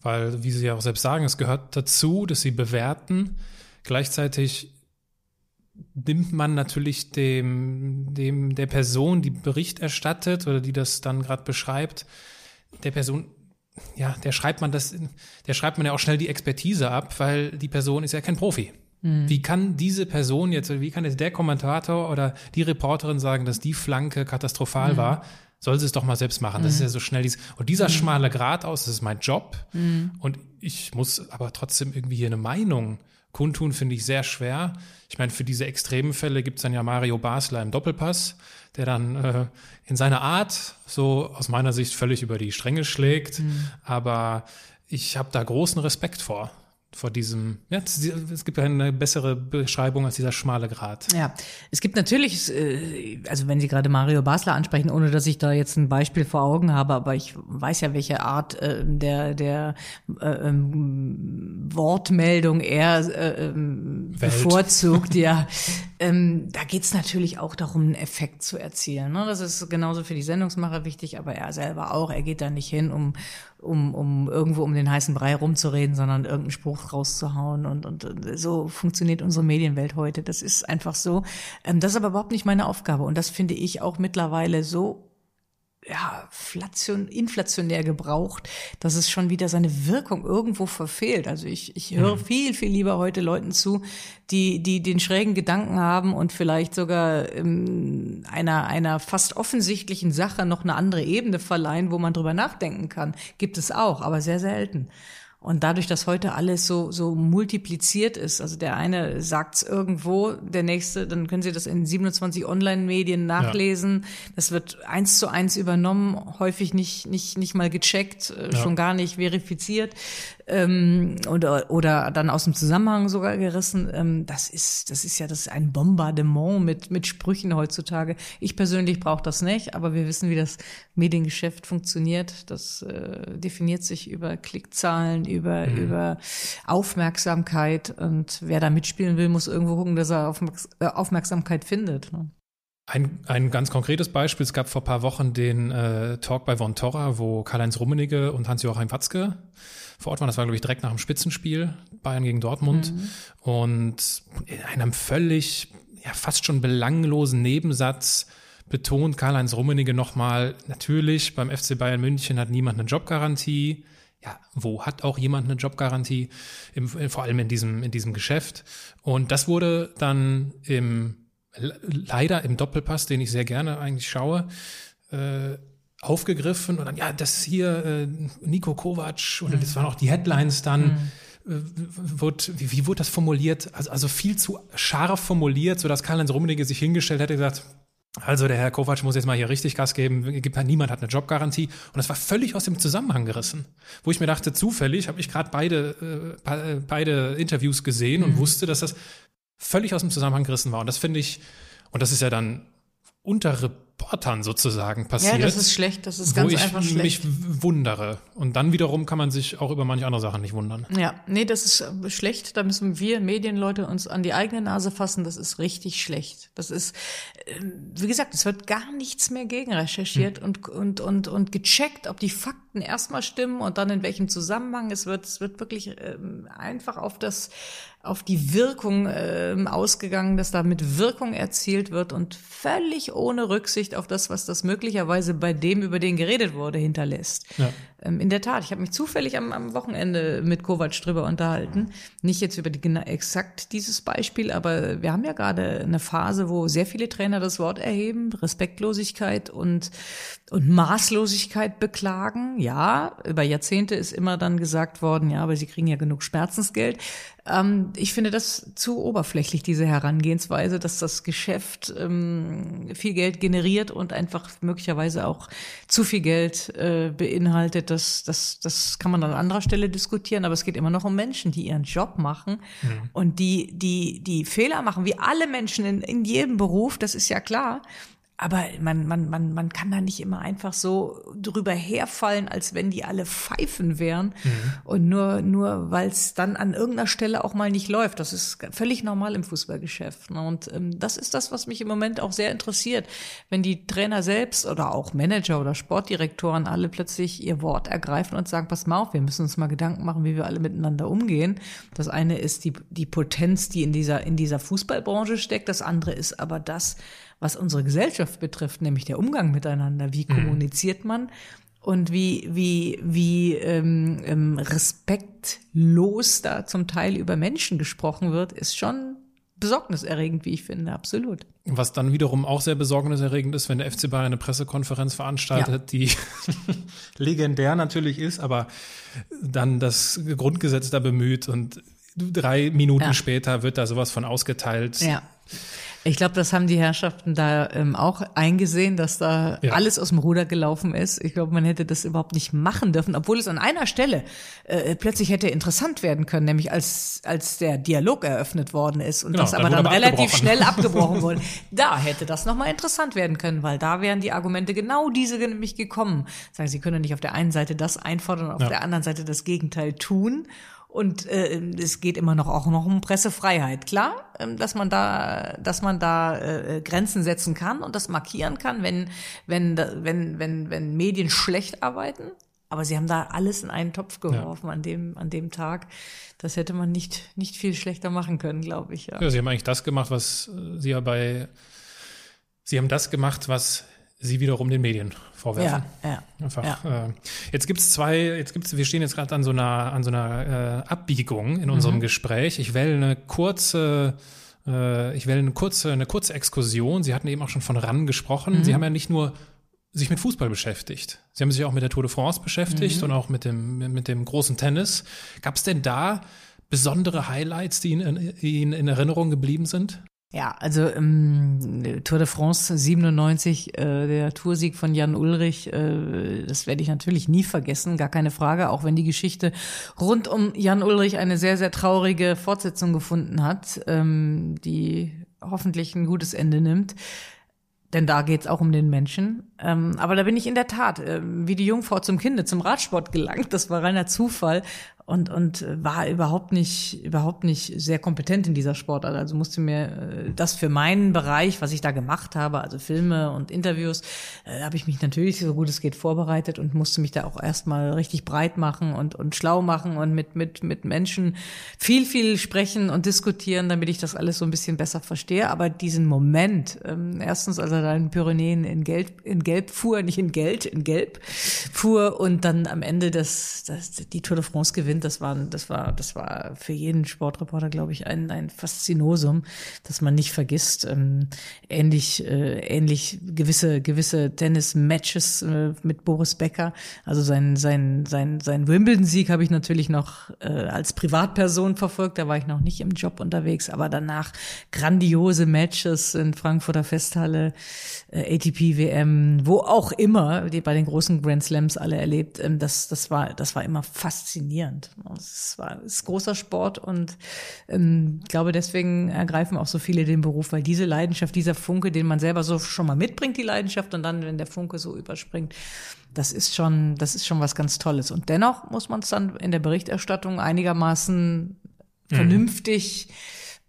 weil, wie Sie ja auch selbst sagen, es gehört dazu, dass Sie bewerten. Gleichzeitig nimmt man natürlich dem, dem, der Person, die Bericht erstattet oder die das dann gerade beschreibt, der Person, ja, der schreibt man das, der schreibt man ja auch schnell die Expertise ab, weil die Person ist ja kein Profi. Mhm. Wie kann diese Person jetzt, wie kann jetzt der Kommentator oder die Reporterin sagen, dass die Flanke katastrophal mhm. war? Soll sie es doch mal selbst machen. Das ist ja so schnell dieses, und dieser mhm. schmale Grat aus, das ist mein Job. Mhm. Und ich muss aber trotzdem irgendwie hier eine Meinung kundtun, finde ich sehr schwer. Ich meine, für diese extremen Fälle gibt es dann ja Mario Basler im Doppelpass, der dann äh, in seiner Art so aus meiner Sicht völlig über die Stränge schlägt. Mhm. Aber ich habe da großen Respekt vor vor diesem, ja, es gibt eine bessere Beschreibung als dieser schmale Grat. Ja, es gibt natürlich, äh, also wenn Sie gerade Mario Basler ansprechen, ohne dass ich da jetzt ein Beispiel vor Augen habe, aber ich weiß ja, welche Art äh, der, der äh, ähm, Wortmeldung er äh, ähm, bevorzugt, ja. Ähm, da geht's natürlich auch darum, einen Effekt zu erzielen. Ne? Das ist genauso für die Sendungsmacher wichtig, aber er selber auch. Er geht da nicht hin, um, um, um irgendwo um den heißen Brei rumzureden, sondern irgendeinen Spruch rauszuhauen. Und, und, so funktioniert unsere Medienwelt heute. Das ist einfach so. Ähm, das ist aber überhaupt nicht meine Aufgabe. Und das finde ich auch mittlerweile so ja, flation, inflationär gebraucht, dass es schon wieder seine Wirkung irgendwo verfehlt. Also ich, ich höre mhm. viel, viel lieber heute Leuten zu, die, die den schrägen Gedanken haben und vielleicht sogar ähm, einer, einer fast offensichtlichen Sache noch eine andere Ebene verleihen, wo man drüber nachdenken kann. Gibt es auch, aber sehr selten. Und dadurch, dass heute alles so, so multipliziert ist, also der eine sagt's irgendwo, der nächste, dann können Sie das in 27 Online-Medien nachlesen. Ja. Das wird eins zu eins übernommen, häufig nicht, nicht, nicht mal gecheckt, äh, ja. schon gar nicht verifiziert ähm, oder, oder dann aus dem Zusammenhang sogar gerissen. Ähm, das ist, das ist ja das ist ein Bombardement mit, mit Sprüchen heutzutage. Ich persönlich brauche das nicht, aber wir wissen, wie das Mediengeschäft funktioniert. Das äh, definiert sich über Klickzahlen, über, mhm. über Aufmerksamkeit. Und wer da mitspielen will, muss irgendwo gucken, dass er äh, Aufmerksamkeit findet. Ne? Ein, ein ganz konkretes Beispiel, es gab vor paar Wochen den äh, Talk bei Von Torra, wo Karl-Heinz Rummenigge und Hans-Joachim Watzke vor Ort waren. Das war, glaube ich, direkt nach dem Spitzenspiel, Bayern gegen Dortmund. Mhm. Und in einem völlig, ja, fast schon belanglosen Nebensatz betont Karl-Heinz Rummenigge nochmal, natürlich, beim FC Bayern München hat niemand eine Jobgarantie. Ja, wo hat auch jemand eine Jobgarantie? Im, vor allem in diesem, in diesem Geschäft. Und das wurde dann im, leider im Doppelpass, den ich sehr gerne eigentlich schaue, äh, aufgegriffen und dann, ja, das hier äh, Nico Kovac oder mhm. das waren auch die Headlines dann. Mhm. Äh, wird, wie, wie wurde das formuliert? Also, also viel zu scharf formuliert, sodass Karl-Heinz Rummenigge sich hingestellt hätte gesagt, also der Herr Kovac muss jetzt mal hier richtig Gas geben. Niemand hat eine Jobgarantie. Und das war völlig aus dem Zusammenhang gerissen. Wo ich mir dachte, zufällig habe ich gerade beide, äh, beide Interviews gesehen mhm. und wusste, dass das völlig aus dem Zusammenhang gerissen war. Und das finde ich, und das ist ja dann unter Reportern sozusagen passiert. Ja, das ist schlecht, das ist ganz einfach schlecht. Wo ich mich wundere. Und dann wiederum kann man sich auch über manche andere Sachen nicht wundern. Ja, nee, das ist äh, schlecht. Da müssen wir Medienleute uns an die eigene Nase fassen. Das ist richtig schlecht. Das ist, ähm, wie gesagt, es wird gar nichts mehr gegenrecherchiert hm. und, und, und, und gecheckt, ob die Fakten erstmal stimmen und dann in welchem Zusammenhang. Es wird, es wird wirklich ähm, einfach auf das, auf die Wirkung äh, ausgegangen, dass damit Wirkung erzielt wird und völlig ohne Rücksicht auf das, was das möglicherweise bei dem, über den geredet wurde, hinterlässt. Ja. Ähm, in der Tat, ich habe mich zufällig am, am Wochenende mit Kovac drüber unterhalten. Nicht jetzt über die, genau, exakt dieses Beispiel, aber wir haben ja gerade eine Phase, wo sehr viele Trainer das Wort erheben, Respektlosigkeit und, und Maßlosigkeit beklagen. Ja, über Jahrzehnte ist immer dann gesagt worden, ja, aber sie kriegen ja genug Schmerzensgeld. Ähm, ich finde das zu oberflächlich, diese Herangehensweise, dass das Geschäft ähm, viel Geld generiert und einfach möglicherweise auch zu viel Geld äh, beinhaltet. Das, das, das kann man an anderer Stelle diskutieren, aber es geht immer noch um Menschen, die ihren Job machen mhm. und die, die, die Fehler machen, wie alle Menschen in, in jedem Beruf, das ist ja klar. Aber man, man, man, man kann da nicht immer einfach so drüber herfallen, als wenn die alle Pfeifen wären. Mhm. Und nur, nur weil es dann an irgendeiner Stelle auch mal nicht läuft. Das ist völlig normal im Fußballgeschäft. Ne? Und ähm, das ist das, was mich im Moment auch sehr interessiert. Wenn die Trainer selbst oder auch Manager oder Sportdirektoren alle plötzlich ihr Wort ergreifen und sagen, pass mal auf, wir müssen uns mal Gedanken machen, wie wir alle miteinander umgehen. Das eine ist die, die Potenz, die in dieser, in dieser Fußballbranche steckt. Das andere ist aber das, was unsere Gesellschaft betrifft, nämlich der Umgang miteinander. Wie mhm. kommuniziert man? Und wie, wie, wie ähm, ähm, respektlos da zum Teil über Menschen gesprochen wird, ist schon besorgniserregend, wie ich finde, absolut. Was dann wiederum auch sehr besorgniserregend ist, wenn der FC Bayern eine Pressekonferenz veranstaltet, ja. die legendär natürlich ist, aber dann das Grundgesetz da bemüht und drei Minuten ja. später wird da sowas von ausgeteilt. Ja. Ich glaube, das haben die Herrschaften da ähm, auch eingesehen, dass da ja. alles aus dem Ruder gelaufen ist. Ich glaube, man hätte das überhaupt nicht machen dürfen, obwohl es an einer Stelle äh, plötzlich hätte interessant werden können, nämlich als als der Dialog eröffnet worden ist und genau, das aber dann relativ schnell abgebrochen wurde. Da hätte das nochmal interessant werden können, weil da wären die Argumente genau diese nämlich gekommen. Sagen, sie können nicht auf der einen Seite das einfordern und auf ja. der anderen Seite das Gegenteil tun. Und äh, es geht immer noch auch noch um Pressefreiheit. Klar, äh, dass man da, dass man da äh, Grenzen setzen kann und das markieren kann, wenn, wenn, wenn, wenn, wenn Medien schlecht arbeiten. Aber sie haben da alles in einen Topf geworfen ja. an dem, an dem Tag. Das hätte man nicht, nicht viel schlechter machen können, glaube ich. Ja. ja, sie haben eigentlich das gemacht, was äh, sie ja bei, sie haben das gemacht, was sie wiederum den Medien vorwerfen. Ja, ja. Einfach. Ja. Äh, jetzt gibt's zwei, jetzt gibt's, wir stehen jetzt gerade an so einer, an so einer äh, Abbiegung in unserem mhm. Gespräch. Ich wähle eine kurze, äh, ich wähle eine kurze, eine kurze Exkursion. Sie hatten eben auch schon von RAN gesprochen. Mhm. Sie haben ja nicht nur sich mit Fußball beschäftigt. Sie haben sich auch mit der Tour de France beschäftigt mhm. und auch mit dem, mit dem großen Tennis. Gab es denn da besondere Highlights, die Ihnen, Ihnen in Erinnerung geblieben sind? Ja, also ähm, Tour de France 97, äh, der Toursieg von Jan Ulrich, äh, das werde ich natürlich nie vergessen, gar keine Frage, auch wenn die Geschichte rund um Jan Ulrich eine sehr, sehr traurige Fortsetzung gefunden hat, ähm, die hoffentlich ein gutes Ende nimmt. Denn da geht's auch um den Menschen. Ähm, aber da bin ich in der Tat, äh, wie die Jungfrau zum Kinde, zum Radsport gelangt. Das war reiner Zufall und, und war überhaupt nicht, überhaupt nicht sehr kompetent in dieser Sportart. Also musste mir äh, das für meinen Bereich, was ich da gemacht habe, also Filme und Interviews, äh, habe ich mich natürlich so gut es geht vorbereitet und musste mich da auch erstmal richtig breit machen und, und schlau machen und mit, mit, mit Menschen viel, viel sprechen und diskutieren, damit ich das alles so ein bisschen besser verstehe. Aber diesen Moment, ähm, erstens, als er da in Pyrenäen in Gelb, in Gelb fuhr, nicht in Geld, in Gelb fuhr und dann am Ende das, das, die Tour de France gewinnt, das war, das war, das war für jeden Sportreporter, glaube ich, ein, ein Faszinosum, dass man nicht vergisst. Ähm, ähnlich, äh, ähnlich gewisse, gewisse Tennis-Matches äh, mit Boris Becker. Also sein, sein, sein, sein Wimbledon-Sieg habe ich natürlich noch äh, als Privatperson verfolgt. Da war ich noch nicht im Job unterwegs, aber danach grandiose Matches in Frankfurter Festhalle, äh, ATP WM, wo auch immer, die bei den großen Grand Slams alle erlebt. Ähm, das, das war, das war immer faszinierend. Es war ist großer Sport und ähm, ich glaube, deswegen ergreifen auch so viele den Beruf, weil diese Leidenschaft, dieser Funke, den man selber so schon mal mitbringt, die Leidenschaft, und dann, wenn der Funke so überspringt, das ist schon, das ist schon was ganz Tolles. Und dennoch muss man es dann in der Berichterstattung einigermaßen mhm.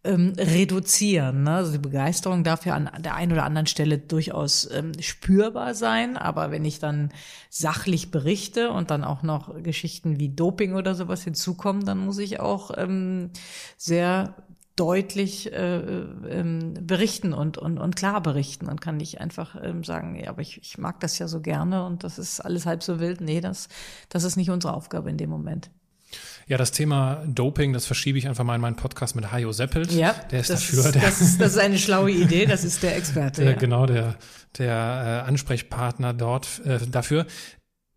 Ähm, reduzieren. Ne? Also die Begeisterung darf ja an der einen oder anderen Stelle durchaus ähm, spürbar sein, aber wenn ich dann sachlich berichte und dann auch noch Geschichten wie Doping oder sowas hinzukommen, dann muss ich auch ähm, sehr deutlich äh, ähm, berichten und, und, und klar berichten und kann nicht einfach ähm, sagen, ja, aber ich, ich mag das ja so gerne und das ist alles halb so wild. Nee, das, das ist nicht unsere Aufgabe in dem Moment. Ja, das Thema Doping, das verschiebe ich einfach mal in meinen Podcast mit Hajo Seppelt. Ja, der ist das dafür. Ist, der, das, ist, das ist eine schlaue Idee, das ist der Experte. Der, ja. Genau, der, der äh, Ansprechpartner dort äh, dafür.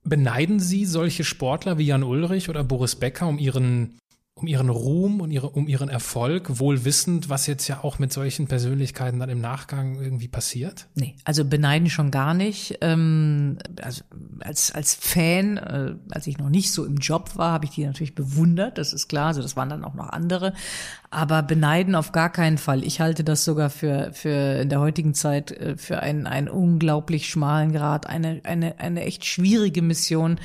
Beneiden Sie solche Sportler wie Jan Ulrich oder Boris Becker um ihren um ihren Ruhm und ihre, um ihren Erfolg, wohl wissend, was jetzt ja auch mit solchen Persönlichkeiten dann im Nachgang irgendwie passiert? Nee, also beneiden schon gar nicht. Ähm, also als, als Fan, äh, als ich noch nicht so im Job war, habe ich die natürlich bewundert, das ist klar. Also das waren dann auch noch andere. Aber beneiden auf gar keinen Fall. Ich halte das sogar für, für in der heutigen Zeit äh, für einen, einen unglaublich schmalen Grad, eine, eine, eine echt schwierige Mission,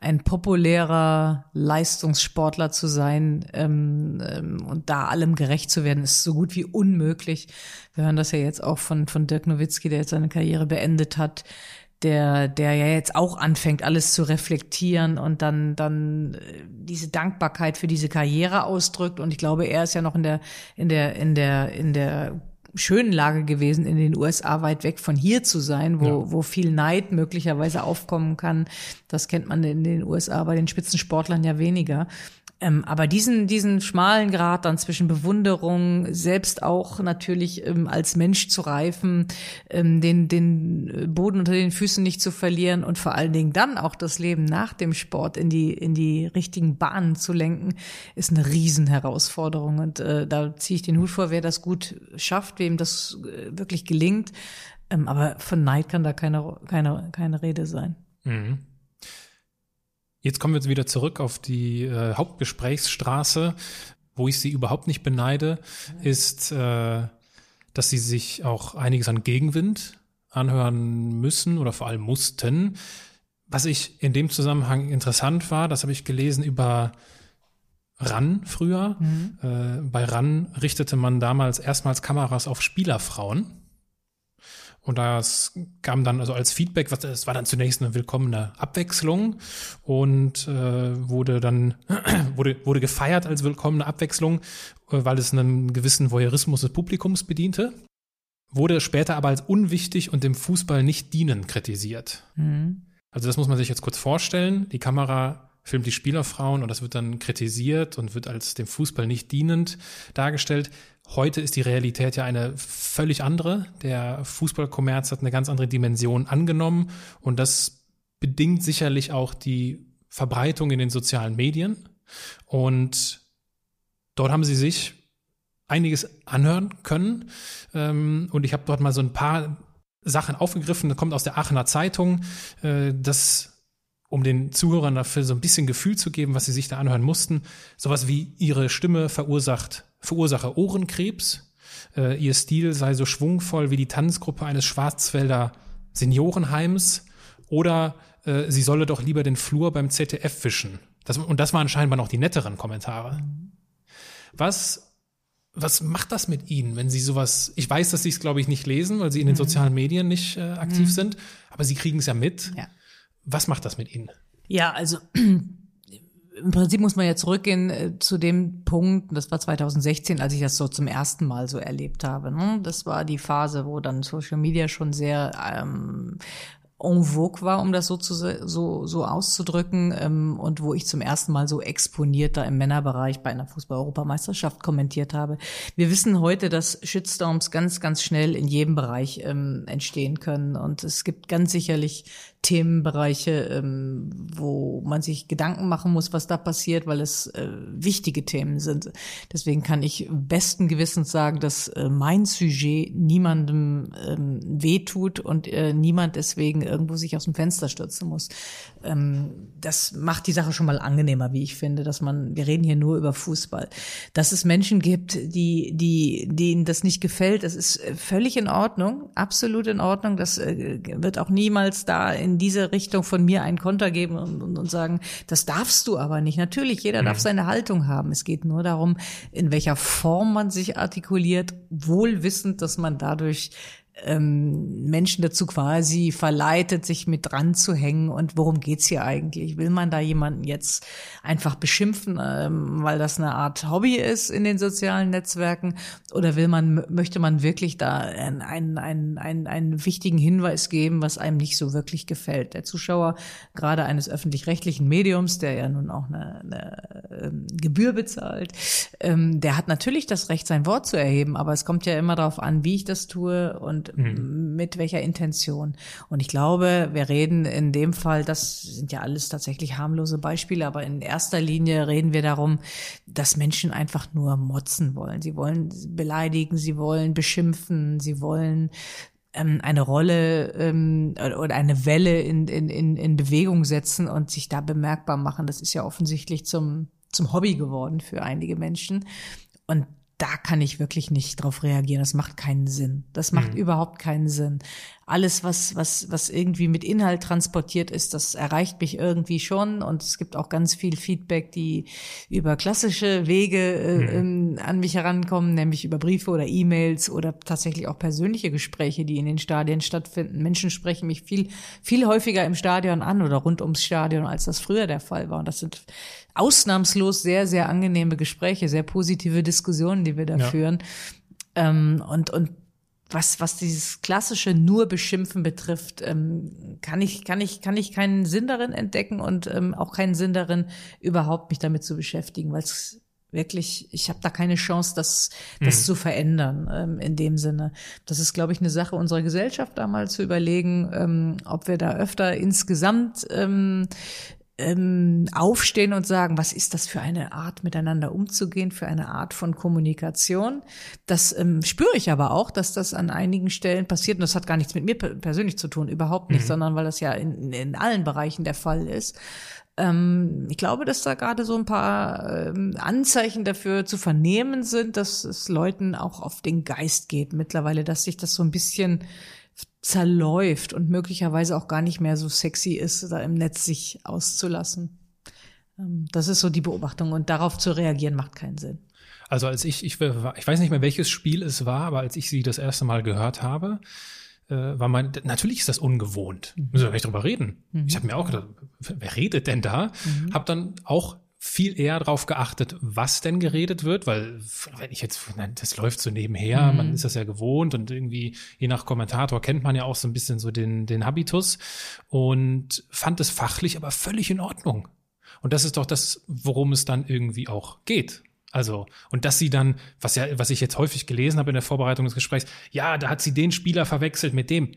ein populärer Leistungssportler zu sein ähm, ähm, und da allem gerecht zu werden, ist so gut wie unmöglich. Wir hören das ja jetzt auch von, von Dirk Nowitzki, der jetzt seine Karriere beendet hat, der, der ja jetzt auch anfängt, alles zu reflektieren und dann, dann äh, diese Dankbarkeit für diese Karriere ausdrückt. Und ich glaube, er ist ja noch in der, in der, in der, in der schönen Lage gewesen, in den USA weit weg von hier zu sein, wo, ja. wo viel Neid möglicherweise aufkommen kann. Das kennt man in den USA bei den Spitzensportlern ja weniger. Ähm, aber diesen, diesen schmalen Grad dann zwischen Bewunderung, selbst auch natürlich ähm, als Mensch zu reifen, ähm, den, den Boden unter den Füßen nicht zu verlieren und vor allen Dingen dann auch das Leben nach dem Sport in die, in die richtigen Bahnen zu lenken, ist eine Riesenherausforderung. Und äh, da ziehe ich den Hut vor, wer das gut schafft, wem das äh, wirklich gelingt. Ähm, aber von Neid kann da keine, keine, keine Rede sein. Mhm. Jetzt kommen wir wieder zurück auf die äh, Hauptgesprächsstraße. Wo ich sie überhaupt nicht beneide, ist, äh, dass sie sich auch einiges an Gegenwind anhören müssen oder vor allem mussten. Was ich in dem Zusammenhang interessant war, das habe ich gelesen über RAN früher. Mhm. Äh, bei RAN richtete man damals erstmals Kameras auf Spielerfrauen. Und das kam dann also als Feedback, was es war dann zunächst eine willkommene Abwechslung und äh, wurde dann wurde wurde gefeiert als willkommene Abwechslung, äh, weil es einen gewissen Voyeurismus des Publikums bediente. Wurde später aber als unwichtig und dem Fußball nicht dienen kritisiert. Mhm. Also das muss man sich jetzt kurz vorstellen. Die Kamera filmt die Spielerfrauen und das wird dann kritisiert und wird als dem Fußball nicht dienend dargestellt. Heute ist die Realität ja eine völlig andere. Der Fußballkommerz hat eine ganz andere Dimension angenommen und das bedingt sicherlich auch die Verbreitung in den sozialen Medien. Und dort haben sie sich einiges anhören können. Ähm, und ich habe dort mal so ein paar Sachen aufgegriffen. Das kommt aus der Aachener Zeitung. Äh, das um den Zuhörern dafür so ein bisschen Gefühl zu geben, was sie sich da anhören mussten. Sowas wie ihre Stimme verursacht verursache Ohrenkrebs. Äh, ihr Stil sei so schwungvoll wie die Tanzgruppe eines Schwarzwälder Seniorenheims oder äh, sie solle doch lieber den Flur beim ZDF wischen. Das, und das waren scheinbar noch die netteren Kommentare. Was was macht das mit Ihnen, wenn Sie sowas, ich weiß, dass Sie es, glaube ich, nicht lesen, weil Sie in den mhm. sozialen Medien nicht äh, aktiv mhm. sind, aber Sie kriegen es ja mit. Ja. Was macht das mit Ihnen? Ja, also im Prinzip muss man ja zurückgehen äh, zu dem Punkt, das war 2016, als ich das so zum ersten Mal so erlebt habe. Ne? Das war die Phase, wo dann Social Media schon sehr ähm, en vogue war, um das so, zu, so, so auszudrücken, ähm, und wo ich zum ersten Mal so exponiert da im Männerbereich bei einer Fußball-Europameisterschaft kommentiert habe. Wir wissen heute, dass Shitstorms ganz, ganz schnell in jedem Bereich ähm, entstehen können. Und es gibt ganz sicherlich Themenbereiche, ähm, wo man sich Gedanken machen muss, was da passiert, weil es äh, wichtige Themen sind. Deswegen kann ich besten Gewissens sagen, dass äh, mein Sujet niemandem ähm, wehtut und äh, niemand deswegen irgendwo sich aus dem Fenster stürzen muss. Ähm, das macht die Sache schon mal angenehmer, wie ich finde, dass man, wir reden hier nur über Fußball. Dass es Menschen gibt, die, die, denen das nicht gefällt, das ist äh, völlig in Ordnung, absolut in Ordnung. Das äh, wird auch niemals da in in diese Richtung von mir einen Konter geben und, und, und sagen, das darfst du aber nicht. Natürlich, jeder mhm. darf seine Haltung haben. Es geht nur darum, in welcher Form man sich artikuliert, wohl wissend, dass man dadurch ähm, Menschen dazu quasi verleitet, sich mit dran zu hängen. Und worum geht's hier eigentlich? Will man da jemanden jetzt einfach beschimpfen, ähm, weil das eine Art Hobby ist in den sozialen Netzwerken? Oder will man, möchte man wirklich da einen, einen, einen, einen wichtigen Hinweis geben, was einem nicht so wirklich gefällt? Der Zuschauer, gerade eines öffentlich-rechtlichen Mediums, der ja nun auch eine, eine ähm, Gebühr bezahlt, ähm, der hat natürlich das Recht, sein Wort zu erheben, aber es kommt ja immer darauf an, wie ich das tue und und mhm. mit welcher Intention. Und ich glaube, wir reden in dem Fall, das sind ja alles tatsächlich harmlose Beispiele, aber in erster Linie reden wir darum, dass Menschen einfach nur motzen wollen. Sie wollen beleidigen, sie wollen beschimpfen, sie wollen ähm, eine Rolle ähm, oder eine Welle in, in, in, in Bewegung setzen und sich da bemerkbar machen. Das ist ja offensichtlich zum, zum Hobby geworden für einige Menschen. Und da kann ich wirklich nicht drauf reagieren. Das macht keinen Sinn. Das macht mhm. überhaupt keinen Sinn alles, was, was, was irgendwie mit Inhalt transportiert ist, das erreicht mich irgendwie schon. Und es gibt auch ganz viel Feedback, die über klassische Wege äh, mhm. an mich herankommen, nämlich über Briefe oder E-Mails oder tatsächlich auch persönliche Gespräche, die in den Stadien stattfinden. Menschen sprechen mich viel, viel häufiger im Stadion an oder rund ums Stadion, als das früher der Fall war. Und das sind ausnahmslos sehr, sehr angenehme Gespräche, sehr positive Diskussionen, die wir da ja. führen. Ähm, und, und was, was dieses klassische nur beschimpfen betrifft, ähm, kann ich, kann ich, kann ich keinen Sinn darin entdecken und ähm, auch keinen Sinn darin, überhaupt mich damit zu beschäftigen, weil es wirklich, ich habe da keine Chance, das, das mhm. zu verändern ähm, in dem Sinne. Das ist, glaube ich, eine Sache unserer Gesellschaft, da mal zu überlegen, ähm, ob wir da öfter insgesamt ähm, ähm, aufstehen und sagen, was ist das für eine Art, miteinander umzugehen, für eine Art von Kommunikation. Das ähm, spüre ich aber auch, dass das an einigen Stellen passiert. Und das hat gar nichts mit mir persönlich zu tun, überhaupt nicht, mhm. sondern weil das ja in, in allen Bereichen der Fall ist. Ähm, ich glaube, dass da gerade so ein paar ähm, Anzeichen dafür zu vernehmen sind, dass es Leuten auch auf den Geist geht mittlerweile, dass sich das so ein bisschen zerläuft und möglicherweise auch gar nicht mehr so sexy ist, da im Netz sich auszulassen. Ähm, das ist so die Beobachtung und darauf zu reagieren macht keinen Sinn. Also als ich, ich, ich weiß nicht mehr, welches Spiel es war, aber als ich sie das erste Mal gehört habe, äh, war mein, natürlich ist das ungewohnt. Mhm. Müssen wir nicht drüber reden. Mhm. Ich habe mir auch gedacht, wer redet denn da? Mhm. Hab dann auch viel eher darauf geachtet, was denn geredet wird, weil wenn ich jetzt, das läuft so nebenher, mhm. man ist das ja gewohnt und irgendwie je nach Kommentator kennt man ja auch so ein bisschen so den, den Habitus und fand es fachlich aber völlig in Ordnung. Und das ist doch das, worum es dann irgendwie auch geht. Also, und dass sie dann, was ja, was ich jetzt häufig gelesen habe in der Vorbereitung des Gesprächs, ja, da hat sie den Spieler verwechselt mit dem.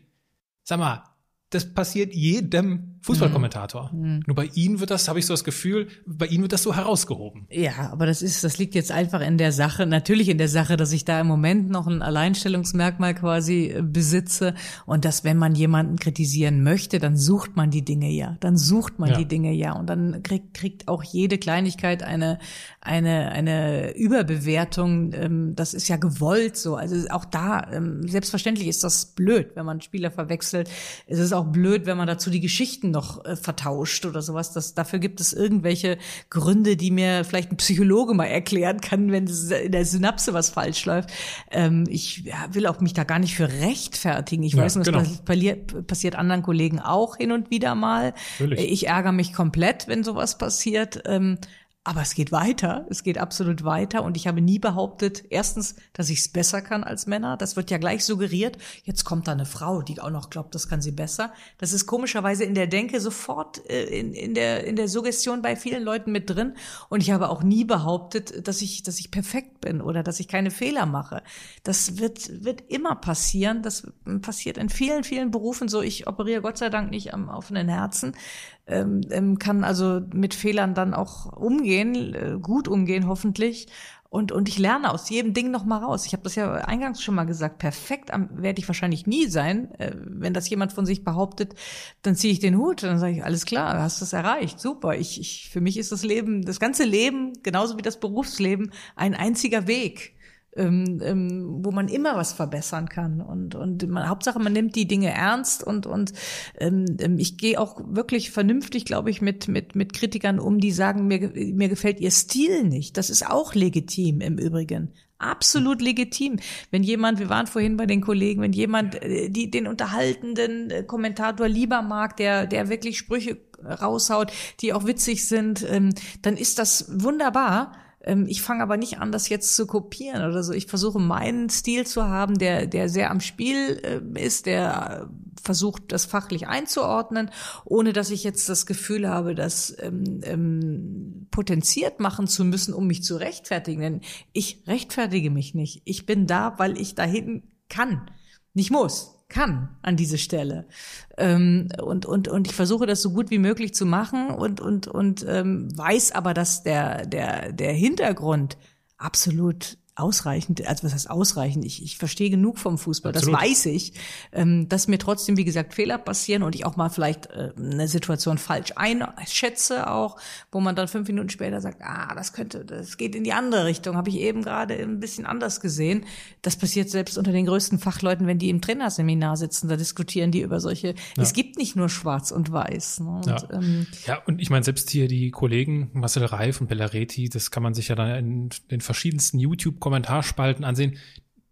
Sag mal, das passiert jedem Fußballkommentator. Mhm. mhm. Nur bei Ihnen wird das, habe ich so das Gefühl, bei Ihnen wird das so herausgehoben. Ja, aber das ist, das liegt jetzt einfach in der Sache, natürlich in der Sache, dass ich da im Moment noch ein Alleinstellungsmerkmal quasi äh, besitze und dass, wenn man jemanden kritisieren möchte, dann sucht man die Dinge ja, dann sucht man ja. die Dinge ja und dann kriegt, kriegt auch jede Kleinigkeit eine, eine, eine Überbewertung. Ähm, das ist ja gewollt so. Also auch da, ähm, selbstverständlich ist das blöd, wenn man Spieler verwechselt. Es ist auch blöd, wenn man dazu die Geschichten noch äh, vertauscht oder sowas. Das, dafür gibt es irgendwelche Gründe, die mir vielleicht ein Psychologe mal erklären kann, wenn in der Synapse was falsch läuft. Ähm, ich ja, will auch mich da gar nicht für rechtfertigen. Ich ja, weiß, genau. das passiert, passiert anderen Kollegen auch hin und wieder mal. Natürlich. Ich ärgere mich komplett, wenn sowas passiert. Ähm, aber es geht weiter, es geht absolut weiter und ich habe nie behauptet, erstens, dass ich es besser kann als Männer. Das wird ja gleich suggeriert. Jetzt kommt da eine Frau, die auch noch glaubt, das kann sie besser. Das ist komischerweise in der Denke sofort äh, in, in, der, in der Suggestion bei vielen Leuten mit drin. Und ich habe auch nie behauptet, dass ich, dass ich perfekt bin oder dass ich keine Fehler mache. Das wird, wird immer passieren. Das passiert in vielen, vielen Berufen so. Ich operiere Gott sei Dank nicht am offenen Herzen ähm, ähm, kann also mit Fehlern dann auch umgehen, äh, gut umgehen hoffentlich. Und, und ich lerne aus jedem Ding noch mal raus. Ich habe das ja eingangs schon mal gesagt. Perfekt werde ich wahrscheinlich nie sein. Äh, wenn das jemand von sich behauptet, dann ziehe ich den Hut. Dann sage ich, alles klar, hast es erreicht. Super. Ich, ich, für mich ist das Leben, das ganze Leben, genauso wie das Berufsleben, ein einziger Weg ähm, ähm, wo man immer was verbessern kann. Und, und man, Hauptsache, man nimmt die Dinge ernst und, und ähm, ähm, ich gehe auch wirklich vernünftig, glaube ich, mit, mit, mit Kritikern um, die sagen, mir, mir gefällt ihr Stil nicht. Das ist auch legitim im Übrigen. Absolut legitim. Wenn jemand, wir waren vorhin bei den Kollegen, wenn jemand äh, die, den unterhaltenden äh, Kommentator lieber mag, der, der wirklich Sprüche raushaut, die auch witzig sind, ähm, dann ist das wunderbar. Ähm, ich fange aber nicht an, das jetzt zu kopieren oder so. Ich versuche meinen Stil zu haben, der, der sehr am Spiel äh, ist, der versucht, das fachlich einzuordnen, ohne dass ich jetzt das Gefühl habe, das ähm, ähm, potenziert machen zu müssen, um mich zu rechtfertigen. Denn ich rechtfertige mich nicht. Ich bin da, weil ich dahin kann, nicht muss kann an diese Stelle. Ähm, und, und, und ich versuche das so gut wie möglich zu machen und, und, und ähm, weiß aber, dass der, der, der Hintergrund absolut ausreichend, also was heißt ausreichend? Ich, ich verstehe genug vom Fußball, Absolut. das weiß ich, ähm, dass mir trotzdem, wie gesagt, Fehler passieren und ich auch mal vielleicht äh, eine Situation falsch einschätze auch, wo man dann fünf Minuten später sagt, ah, das könnte, das geht in die andere Richtung, habe ich eben gerade ein bisschen anders gesehen. Das passiert selbst unter den größten Fachleuten, wenn die im Trainerseminar sitzen, da diskutieren die über solche, ja. es gibt nicht nur schwarz und weiß. Ne? Und, ja. Ähm, ja, und ich meine, selbst hier die Kollegen Marcel Reif und Bellareti, das kann man sich ja dann in den verschiedensten YouTube Kommentarspalten ansehen,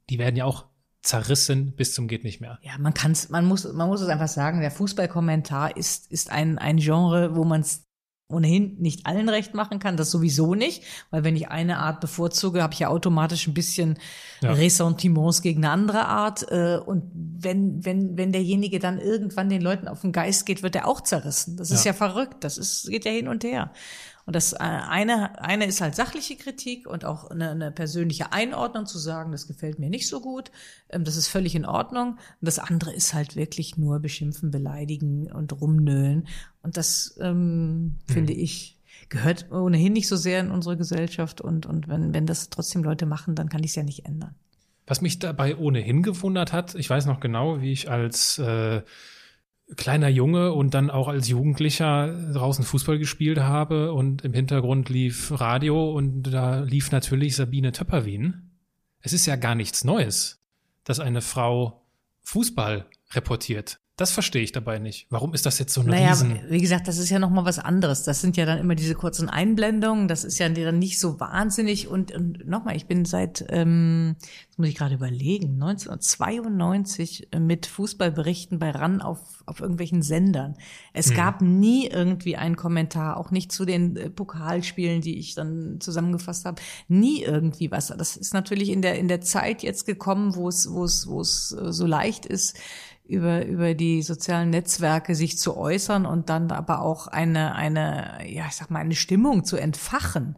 die werden ja auch zerrissen bis zum geht nicht mehr. Ja, man kann's, man muss, man muss es einfach sagen, der Fußballkommentar ist, ist ein, ein Genre, wo man es ohnehin nicht allen recht machen kann, das sowieso nicht, weil wenn ich eine Art bevorzuge, habe ich ja automatisch ein bisschen ja. Ressentiments gegen eine andere Art. Äh, und wenn, wenn, wenn derjenige dann irgendwann den Leuten auf den Geist geht, wird er auch zerrissen. Das ist ja, ja verrückt. Das ist, geht ja hin und her. Und das äh, eine, eine ist halt sachliche Kritik und auch eine, eine persönliche Einordnung zu sagen, das gefällt mir nicht so gut, ähm, das ist völlig in Ordnung. Und das andere ist halt wirklich nur beschimpfen, beleidigen und rumnöhlen. Und das ähm, mhm. finde ich gehört ohnehin nicht so sehr in unsere Gesellschaft. Und, und wenn, wenn das trotzdem Leute machen, dann kann ich es ja nicht ändern. Was mich dabei ohnehin gewundert hat, ich weiß noch genau, wie ich als äh, kleiner Junge und dann auch als Jugendlicher draußen Fußball gespielt habe und im Hintergrund lief Radio und da lief natürlich Sabine Töpperwien. Es ist ja gar nichts Neues, dass eine Frau Fußball reportiert. Das verstehe ich dabei nicht. Warum ist das jetzt so eine naja, Riesen... Wie gesagt, das ist ja noch mal was anderes. Das sind ja dann immer diese kurzen Einblendungen. Das ist ja dann nicht so wahnsinnig. Und, und nochmal, ich bin seit, ähm, jetzt muss ich gerade überlegen, 1992 mit Fußballberichten bei RAN auf, auf irgendwelchen Sendern. Es hm. gab nie irgendwie einen Kommentar, auch nicht zu den äh, Pokalspielen, die ich dann zusammengefasst habe. Nie irgendwie was. Das ist natürlich in der, in der Zeit jetzt gekommen, wo es, wo es, wo es äh, so leicht ist, über, über die sozialen Netzwerke sich zu äußern und dann aber auch eine, eine, ja, ich sag mal, eine Stimmung zu entfachen.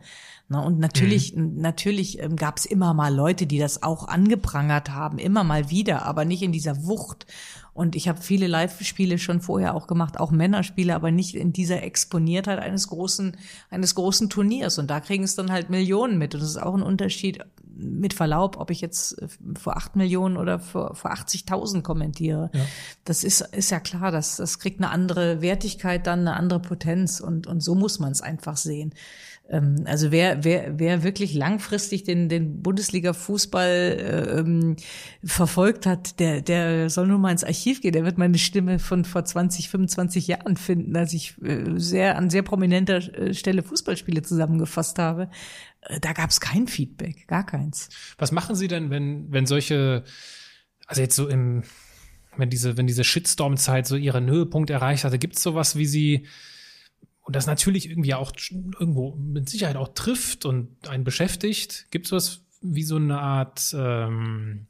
Ne, und natürlich, mhm. natürlich ähm, gab es immer mal Leute, die das auch angeprangert haben, immer mal wieder, aber nicht in dieser Wucht. Und ich habe viele Live-Spiele schon vorher auch gemacht, auch Männerspiele, aber nicht in dieser Exponiertheit eines großen, eines großen Turniers. Und da kriegen es dann halt Millionen mit. Und das ist auch ein Unterschied, mit Verlaub, ob ich jetzt äh, vor acht Millionen oder vor, vor 80.000 kommentiere. Ja. Das ist, ist ja klar, das, das kriegt eine andere Wertigkeit, dann eine andere Potenz. Und, und so muss man es einfach sehen. Ähm, also wer, wer, wer wirklich langfristig den, den Bundesliga-Fußball äh, ähm, verfolgt hat, der, der soll nur mal ins Archiv gehen. Der wird meine Stimme von vor 20, 25 Jahren finden, als ich äh, sehr an sehr prominenter äh, Stelle Fußballspiele zusammengefasst habe. Äh, da gab es kein Feedback, gar keins. Was machen Sie denn, wenn, wenn solche, also jetzt so im, wenn diese, wenn diese Shitstorm-Zeit so ihren Höhepunkt erreicht hatte, gibt es sowas, wie Sie und das natürlich irgendwie auch irgendwo mit Sicherheit auch trifft und einen beschäftigt. Gibt es was wie so eine Art ähm,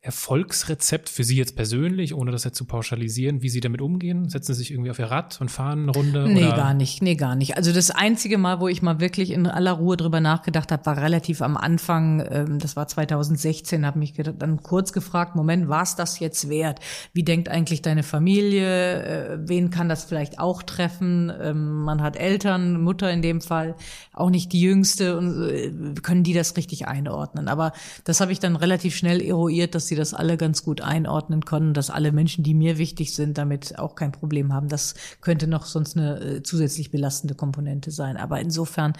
Erfolgsrezept für Sie jetzt persönlich, ohne das jetzt zu pauschalisieren, wie Sie damit umgehen? Setzen Sie sich irgendwie auf Ihr Rad und fahren eine Runde? Nee, oder? gar nicht. Nee, gar nicht. Also das einzige Mal, wo ich mal wirklich in aller Ruhe drüber nachgedacht habe, war relativ am Anfang, ähm, das war 2016, habe mich dann kurz gefragt, Moment, war es das jetzt wert? Wie denkt eigentlich deine Familie? Äh, wen kann das vielleicht auch treffen? Ähm, man hat Eltern, Mutter in dem Fall, auch nicht die Jüngste. Und, äh, können die das richtig einordnen? Aber das habe ich dann relativ schnell eruiert, dass sie das alle ganz gut einordnen können, dass alle Menschen, die mir wichtig sind, damit auch kein Problem haben. Das könnte noch sonst eine äh, zusätzlich belastende Komponente sein. Aber insofern,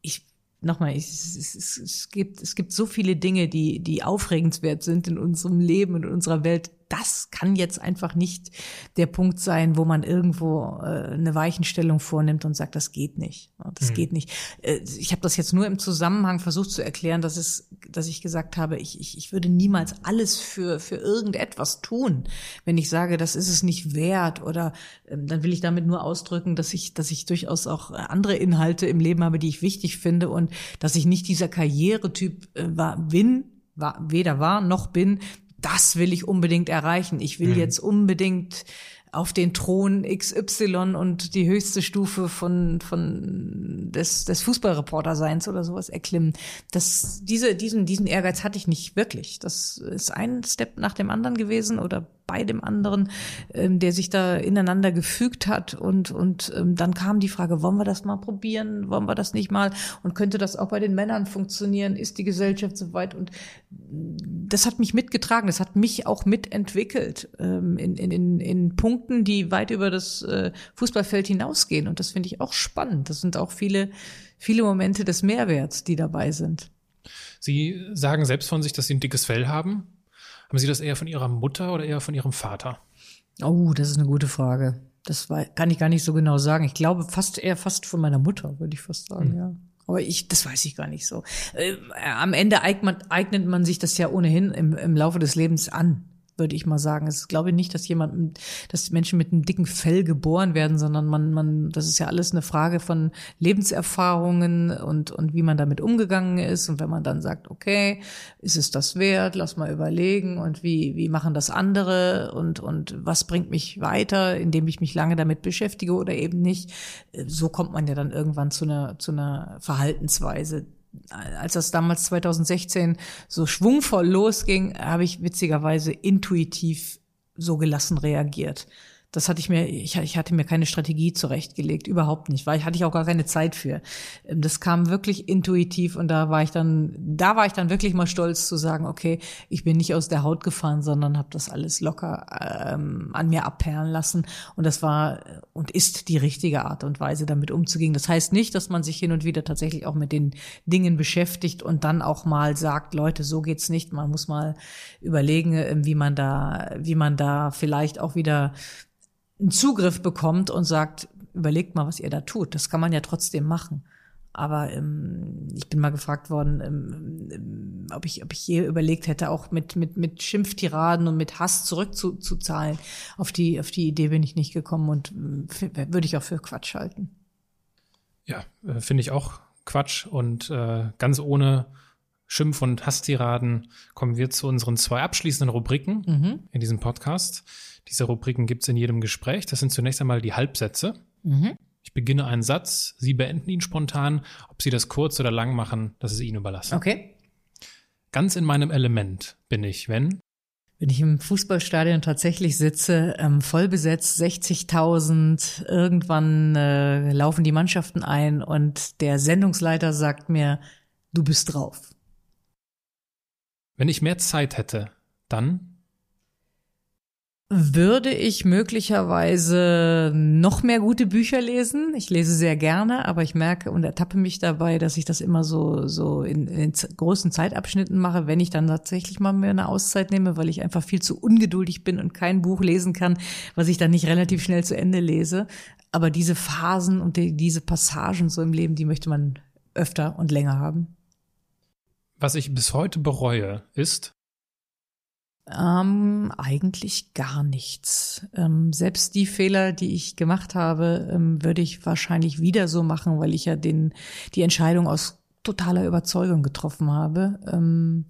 ich nochmal, es, es, es, gibt, es gibt so viele Dinge, die, die aufregenswert sind in unserem Leben in unserer Welt, das kann jetzt einfach nicht der Punkt sein, wo man irgendwo äh, eine Weichenstellung vornimmt und sagt, das geht nicht. Das mhm. geht nicht. Äh, ich habe das jetzt nur im Zusammenhang versucht zu erklären, dass es, dass ich gesagt habe, ich, ich, ich würde niemals alles für für irgendetwas tun. Wenn ich sage, das ist es nicht wert, oder ähm, dann will ich damit nur ausdrücken, dass ich, dass ich durchaus auch andere Inhalte im Leben habe, die ich wichtig finde und dass ich nicht dieser Karrieretyp äh, war, bin, war, weder war noch bin, das will ich unbedingt erreichen. Ich will mhm. jetzt unbedingt auf den Thron XY und die höchste Stufe von, von des, des Fußballreporterseins oder sowas erklimmen. Das, diese, diesen, diesen Ehrgeiz hatte ich nicht wirklich. Das ist ein Step nach dem anderen gewesen oder bei dem anderen, ähm, der sich da ineinander gefügt hat. Und, und ähm, dann kam die Frage, wollen wir das mal probieren? Wollen wir das nicht mal? Und könnte das auch bei den Männern funktionieren? Ist die Gesellschaft so weit? Und das hat mich mitgetragen, das hat mich auch mitentwickelt ähm, in, in, in, in Punkten, die weit über das äh, Fußballfeld hinausgehen. Und das finde ich auch spannend. Das sind auch viele, viele Momente des Mehrwerts, die dabei sind. Sie sagen selbst von sich, dass Sie ein dickes Fell haben. Haben Sie das eher von Ihrer Mutter oder eher von Ihrem Vater? Oh, das ist eine gute Frage. Das war, kann ich gar nicht so genau sagen. Ich glaube fast eher fast von meiner Mutter, würde ich fast sagen, mhm. ja. Aber ich, das weiß ich gar nicht so. Äh, am Ende eignet, eignet man sich das ja ohnehin im, im Laufe des Lebens an. Würde ich mal sagen. Es glaube ich nicht, dass jemand, dass Menschen mit einem dicken Fell geboren werden, sondern man, man, das ist ja alles eine Frage von Lebenserfahrungen und, und wie man damit umgegangen ist. Und wenn man dann sagt, okay, ist es das wert? Lass mal überlegen und wie, wie machen das andere und, und was bringt mich weiter, indem ich mich lange damit beschäftige oder eben nicht. So kommt man ja dann irgendwann zu einer, zu einer Verhaltensweise, als das damals 2016 so schwungvoll losging, habe ich witzigerweise intuitiv so gelassen reagiert das hatte ich mir, ich, ich hatte mir keine Strategie zurechtgelegt, überhaupt nicht, weil ich hatte ich auch gar keine Zeit für. Ähm, das kam wirklich intuitiv und da war ich dann, da war ich dann wirklich mal stolz zu sagen, okay, ich bin nicht aus der Haut gefahren, sondern habe das alles locker ähm, an mir abperlen lassen und das war und ist die richtige Art und Weise, damit umzugehen. Das heißt nicht, dass man sich hin und wieder tatsächlich auch mit den Dingen beschäftigt und dann auch mal sagt, Leute, so geht's nicht. Man muss mal überlegen, ähm, wie man da, wie man da vielleicht auch wieder einen Zugriff bekommt und sagt, überlegt mal, was ihr da tut. Das kann man ja trotzdem machen. Aber ähm, ich bin mal gefragt worden, ähm, ähm, ob ich, ob ich je überlegt hätte, auch mit mit mit Schimpftiraden und mit Hass zurückzuzahlen. Auf die auf die Idee bin ich nicht gekommen und äh, würde ich auch für Quatsch halten. Ja, äh, finde ich auch Quatsch und äh, ganz ohne Schimpf- und Hasstiraden kommen wir zu unseren zwei abschließenden Rubriken mhm. in diesem Podcast. Diese Rubriken gibt es in jedem Gespräch. Das sind zunächst einmal die Halbsätze. Mhm. Ich beginne einen Satz, Sie beenden ihn spontan. Ob Sie das kurz oder lang machen, das ist Ihnen überlassen. Okay. Ganz in meinem Element bin ich, wenn wenn ich im Fußballstadion tatsächlich sitze, ähm, voll besetzt, 60.000, irgendwann äh, laufen die Mannschaften ein und der Sendungsleiter sagt mir, du bist drauf. Wenn ich mehr Zeit hätte, dann würde ich möglicherweise noch mehr gute Bücher lesen. Ich lese sehr gerne, aber ich merke und ertappe mich dabei, dass ich das immer so, so in, in großen Zeitabschnitten mache, wenn ich dann tatsächlich mal mehr eine Auszeit nehme, weil ich einfach viel zu ungeduldig bin und kein Buch lesen kann, was ich dann nicht relativ schnell zu Ende lese. Aber diese Phasen und die, diese Passagen so im Leben, die möchte man öfter und länger haben. Was ich bis heute bereue, ist, ähm, eigentlich gar nichts. Ähm, selbst die Fehler, die ich gemacht habe, ähm, würde ich wahrscheinlich wieder so machen, weil ich ja den, die Entscheidung aus totaler Überzeugung getroffen habe. Ähm,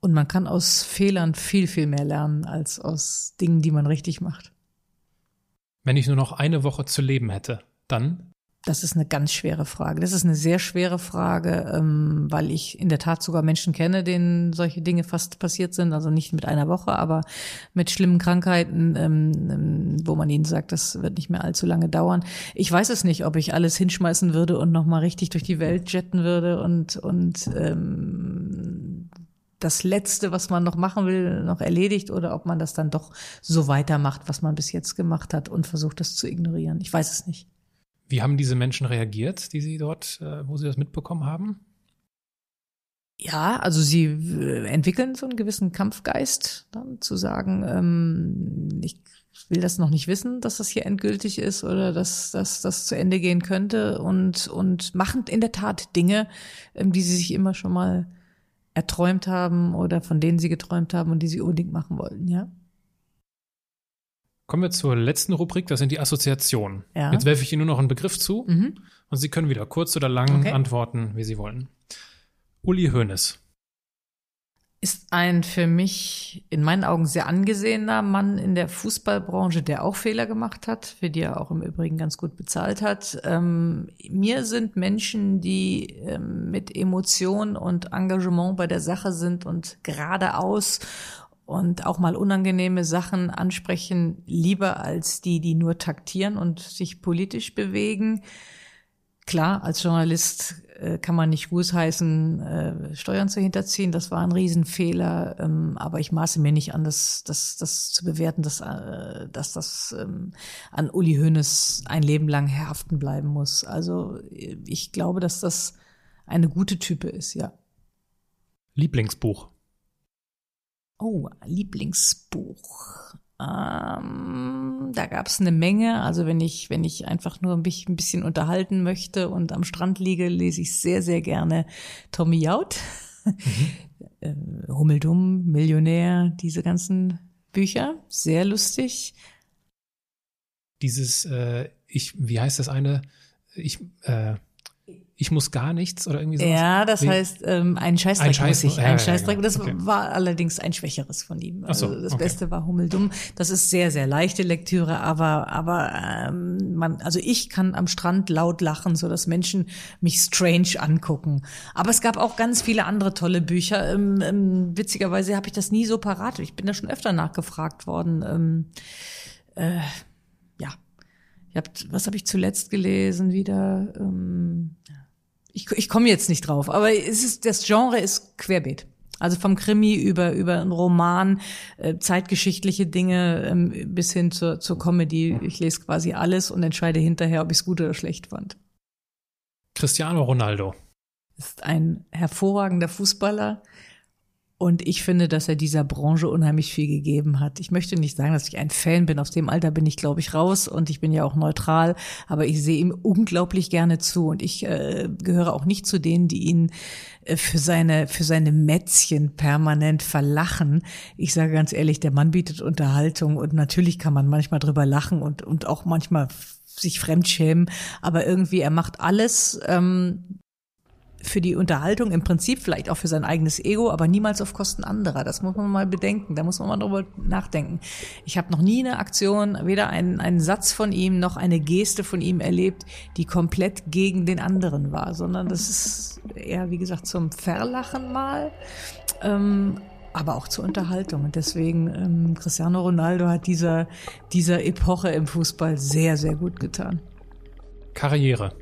und man kann aus Fehlern viel, viel mehr lernen als aus Dingen, die man richtig macht. Wenn ich nur noch eine Woche zu leben hätte, dann? Das ist eine ganz schwere Frage. Das ist eine sehr schwere Frage, ähm, weil ich in der Tat sogar Menschen kenne, denen solche Dinge fast passiert sind. Also nicht mit einer Woche, aber mit schlimmen Krankheiten, ähm, ähm, wo man ihnen sagt, das wird nicht mehr allzu lange dauern. Ich weiß es nicht, ob ich alles hinschmeißen würde und nochmal richtig durch die Welt jetten würde und, und ähm, das Letzte, was man noch machen will, noch erledigt oder ob man das dann doch so weitermacht, was man bis jetzt gemacht hat und versucht, das zu ignorieren. Ich weiß es nicht. Wie haben diese Menschen reagiert, die Sie dort, äh, wo Sie das mitbekommen haben? Ja, also sie äh, entwickeln so einen gewissen Kampfgeist, dann zu sagen, ähm, ich will das noch nicht wissen, dass das hier endgültig ist oder dass, dass das zu Ende gehen könnte und, und machen in der Tat Dinge, ähm, die sie sich immer schon mal erträumt haben oder von denen sie geträumt haben und die sie unbedingt machen wollten, ja. Kommen wir zur letzten Rubrik, das sind die Assoziationen. Ja. Jetzt werfe ich Ihnen nur noch einen Begriff zu mhm. und Sie können wieder kurz oder lang okay. antworten, wie Sie wollen. Uli Hoeneß. Ist ein für mich in meinen Augen sehr angesehener Mann in der Fußballbranche, der auch Fehler gemacht hat, für die er auch im Übrigen ganz gut bezahlt hat. Ähm, mir sind Menschen, die ähm, mit Emotion und Engagement bei der Sache sind und geradeaus und auch mal unangenehme Sachen ansprechen, lieber als die, die nur taktieren und sich politisch bewegen. Klar, als Journalist äh, kann man nicht gusheißen, äh, Steuern zu hinterziehen. Das war ein Riesenfehler. Ähm, aber ich maße mir nicht an, das, das, das zu bewerten, dass, äh, dass das ähm, an Uli Hoeneß ein Leben lang haften bleiben muss. Also ich glaube, dass das eine gute Type ist, ja. Lieblingsbuch. Oh, Lieblingsbuch. Ähm, da gab es eine Menge. Also wenn ich, wenn ich einfach nur mich ein bisschen unterhalten möchte und am Strand liege, lese ich sehr, sehr gerne Tommy Jaud. Mhm. Hummeldumm, Millionär, diese ganzen Bücher, sehr lustig. Dieses, äh, ich, wie heißt das eine? Ich, äh, ich muss gar nichts oder irgendwie sowas. Ja, das Wie- heißt, ähm, ein Scheißdreck Ein Scheiß- muss ich. ja, Ein ja, Scheißdreck. genau. Das Okay. war allerdings ein schwächeres von ihm. Ach so, Also das okay. Beste war Hummeldumm. Das ist sehr, sehr leichte Lektüre, aber, aber ähm, man, also ich kann am Strand laut lachen, so dass Menschen mich strange angucken. Aber es gab auch ganz viele andere tolle Bücher. Ähm, ähm, witzigerweise habe ich das nie so parat. Ich bin da schon öfter nachgefragt worden. Ähm, äh, ja. Ich hab, was habe ich zuletzt gelesen wieder? Ähm, ich, ich komme jetzt nicht drauf, aber es ist, das Genre ist querbeet. Also vom Krimi über, über einen Roman, äh, zeitgeschichtliche Dinge ähm, bis hin zur, zur Comedy. Ich lese quasi alles und entscheide hinterher, ob ich es gut oder schlecht fand. Cristiano Ronaldo. Ist ein hervorragender Fußballer und ich finde, dass er dieser Branche unheimlich viel gegeben hat. Ich möchte nicht sagen, dass ich ein Fan bin. Aus dem Alter bin ich, glaube ich, raus und ich bin ja auch neutral, aber ich sehe ihm unglaublich gerne zu und ich äh, gehöre auch nicht zu denen, die ihn äh, für seine für seine Mätzchen permanent verlachen. Ich sage ganz ehrlich, der Mann bietet Unterhaltung und natürlich kann man manchmal drüber lachen und und auch manchmal sich fremdschämen, aber irgendwie er macht alles ähm, für die Unterhaltung im Prinzip vielleicht auch für sein eigenes Ego, aber niemals auf Kosten anderer. Das muss man mal bedenken. Da muss man mal drüber nachdenken. Ich habe noch nie eine Aktion, weder einen, einen Satz von ihm noch eine Geste von ihm erlebt, die komplett gegen den anderen war, sondern das ist eher, wie gesagt, zum Verlachen mal. Ähm, aber auch zur Unterhaltung. Und deswegen, ähm, Cristiano Ronaldo hat dieser, dieser Epoche im Fußball sehr, sehr gut getan. Karriere.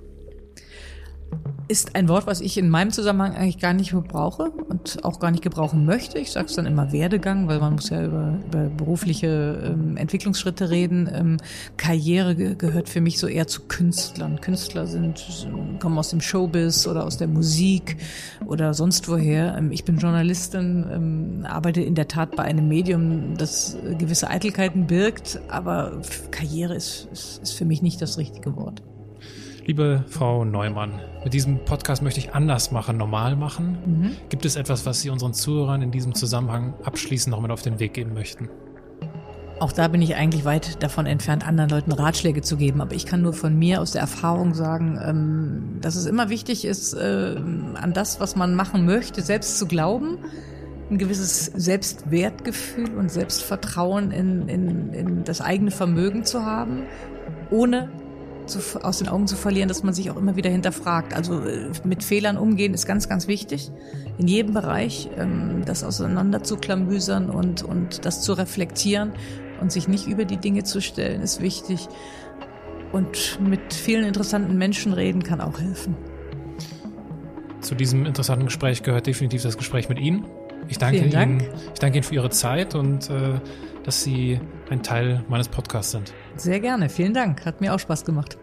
Ist ein Wort, was ich in meinem Zusammenhang eigentlich gar nicht brauche und auch gar nicht gebrauchen möchte. Ich sage es dann immer Werdegang, weil man muss ja über, über berufliche ähm, Entwicklungsschritte reden. Ähm, Karriere ge gehört für mich so eher zu Künstlern. Künstler sind kommen aus dem Showbiz oder aus der Musik oder sonst woher. Ähm, ich bin Journalistin, ähm, arbeite in der Tat bei einem Medium, das gewisse Eitelkeiten birgt, aber Karriere ist, ist, ist für mich nicht das richtige Wort. Liebe Frau Neumann, mit diesem Podcast möchte ich anders machen, normal machen. Mhm. Gibt es etwas, was Sie unseren Zuhörern in diesem Zusammenhang abschließend noch mit auf den Weg geben möchten? Auch da bin ich eigentlich weit davon entfernt, anderen Leuten Ratschläge zu geben. Aber ich kann nur von mir aus der Erfahrung sagen, ähm, dass es immer wichtig ist, äh, an das, was man machen möchte, selbst zu glauben, ein gewisses Selbstwertgefühl und Selbstvertrauen in, in, in das eigene Vermögen zu haben, ohne zu, aus den Augen zu verlieren, dass man sich auch immer wieder hinterfragt. Also äh, mit Fehlern umgehen ist ganz, ganz wichtig. In jedem Bereich ähm, das auseinander zu klamüsern und, und das zu reflektieren und sich nicht über die Dinge zu stellen, ist wichtig. Und mit vielen interessanten Menschen reden kann auch helfen. Zu diesem interessanten Gespräch gehört definitiv das Gespräch mit Ihnen. Ich danke Vielen Dank. Ihnen, ich danke Ihnen für Ihre Zeit und äh, dass Sie ein Teil meines Podcasts sind. Sehr gerne. Vielen Dank. Hat mir auch Spaß gemacht.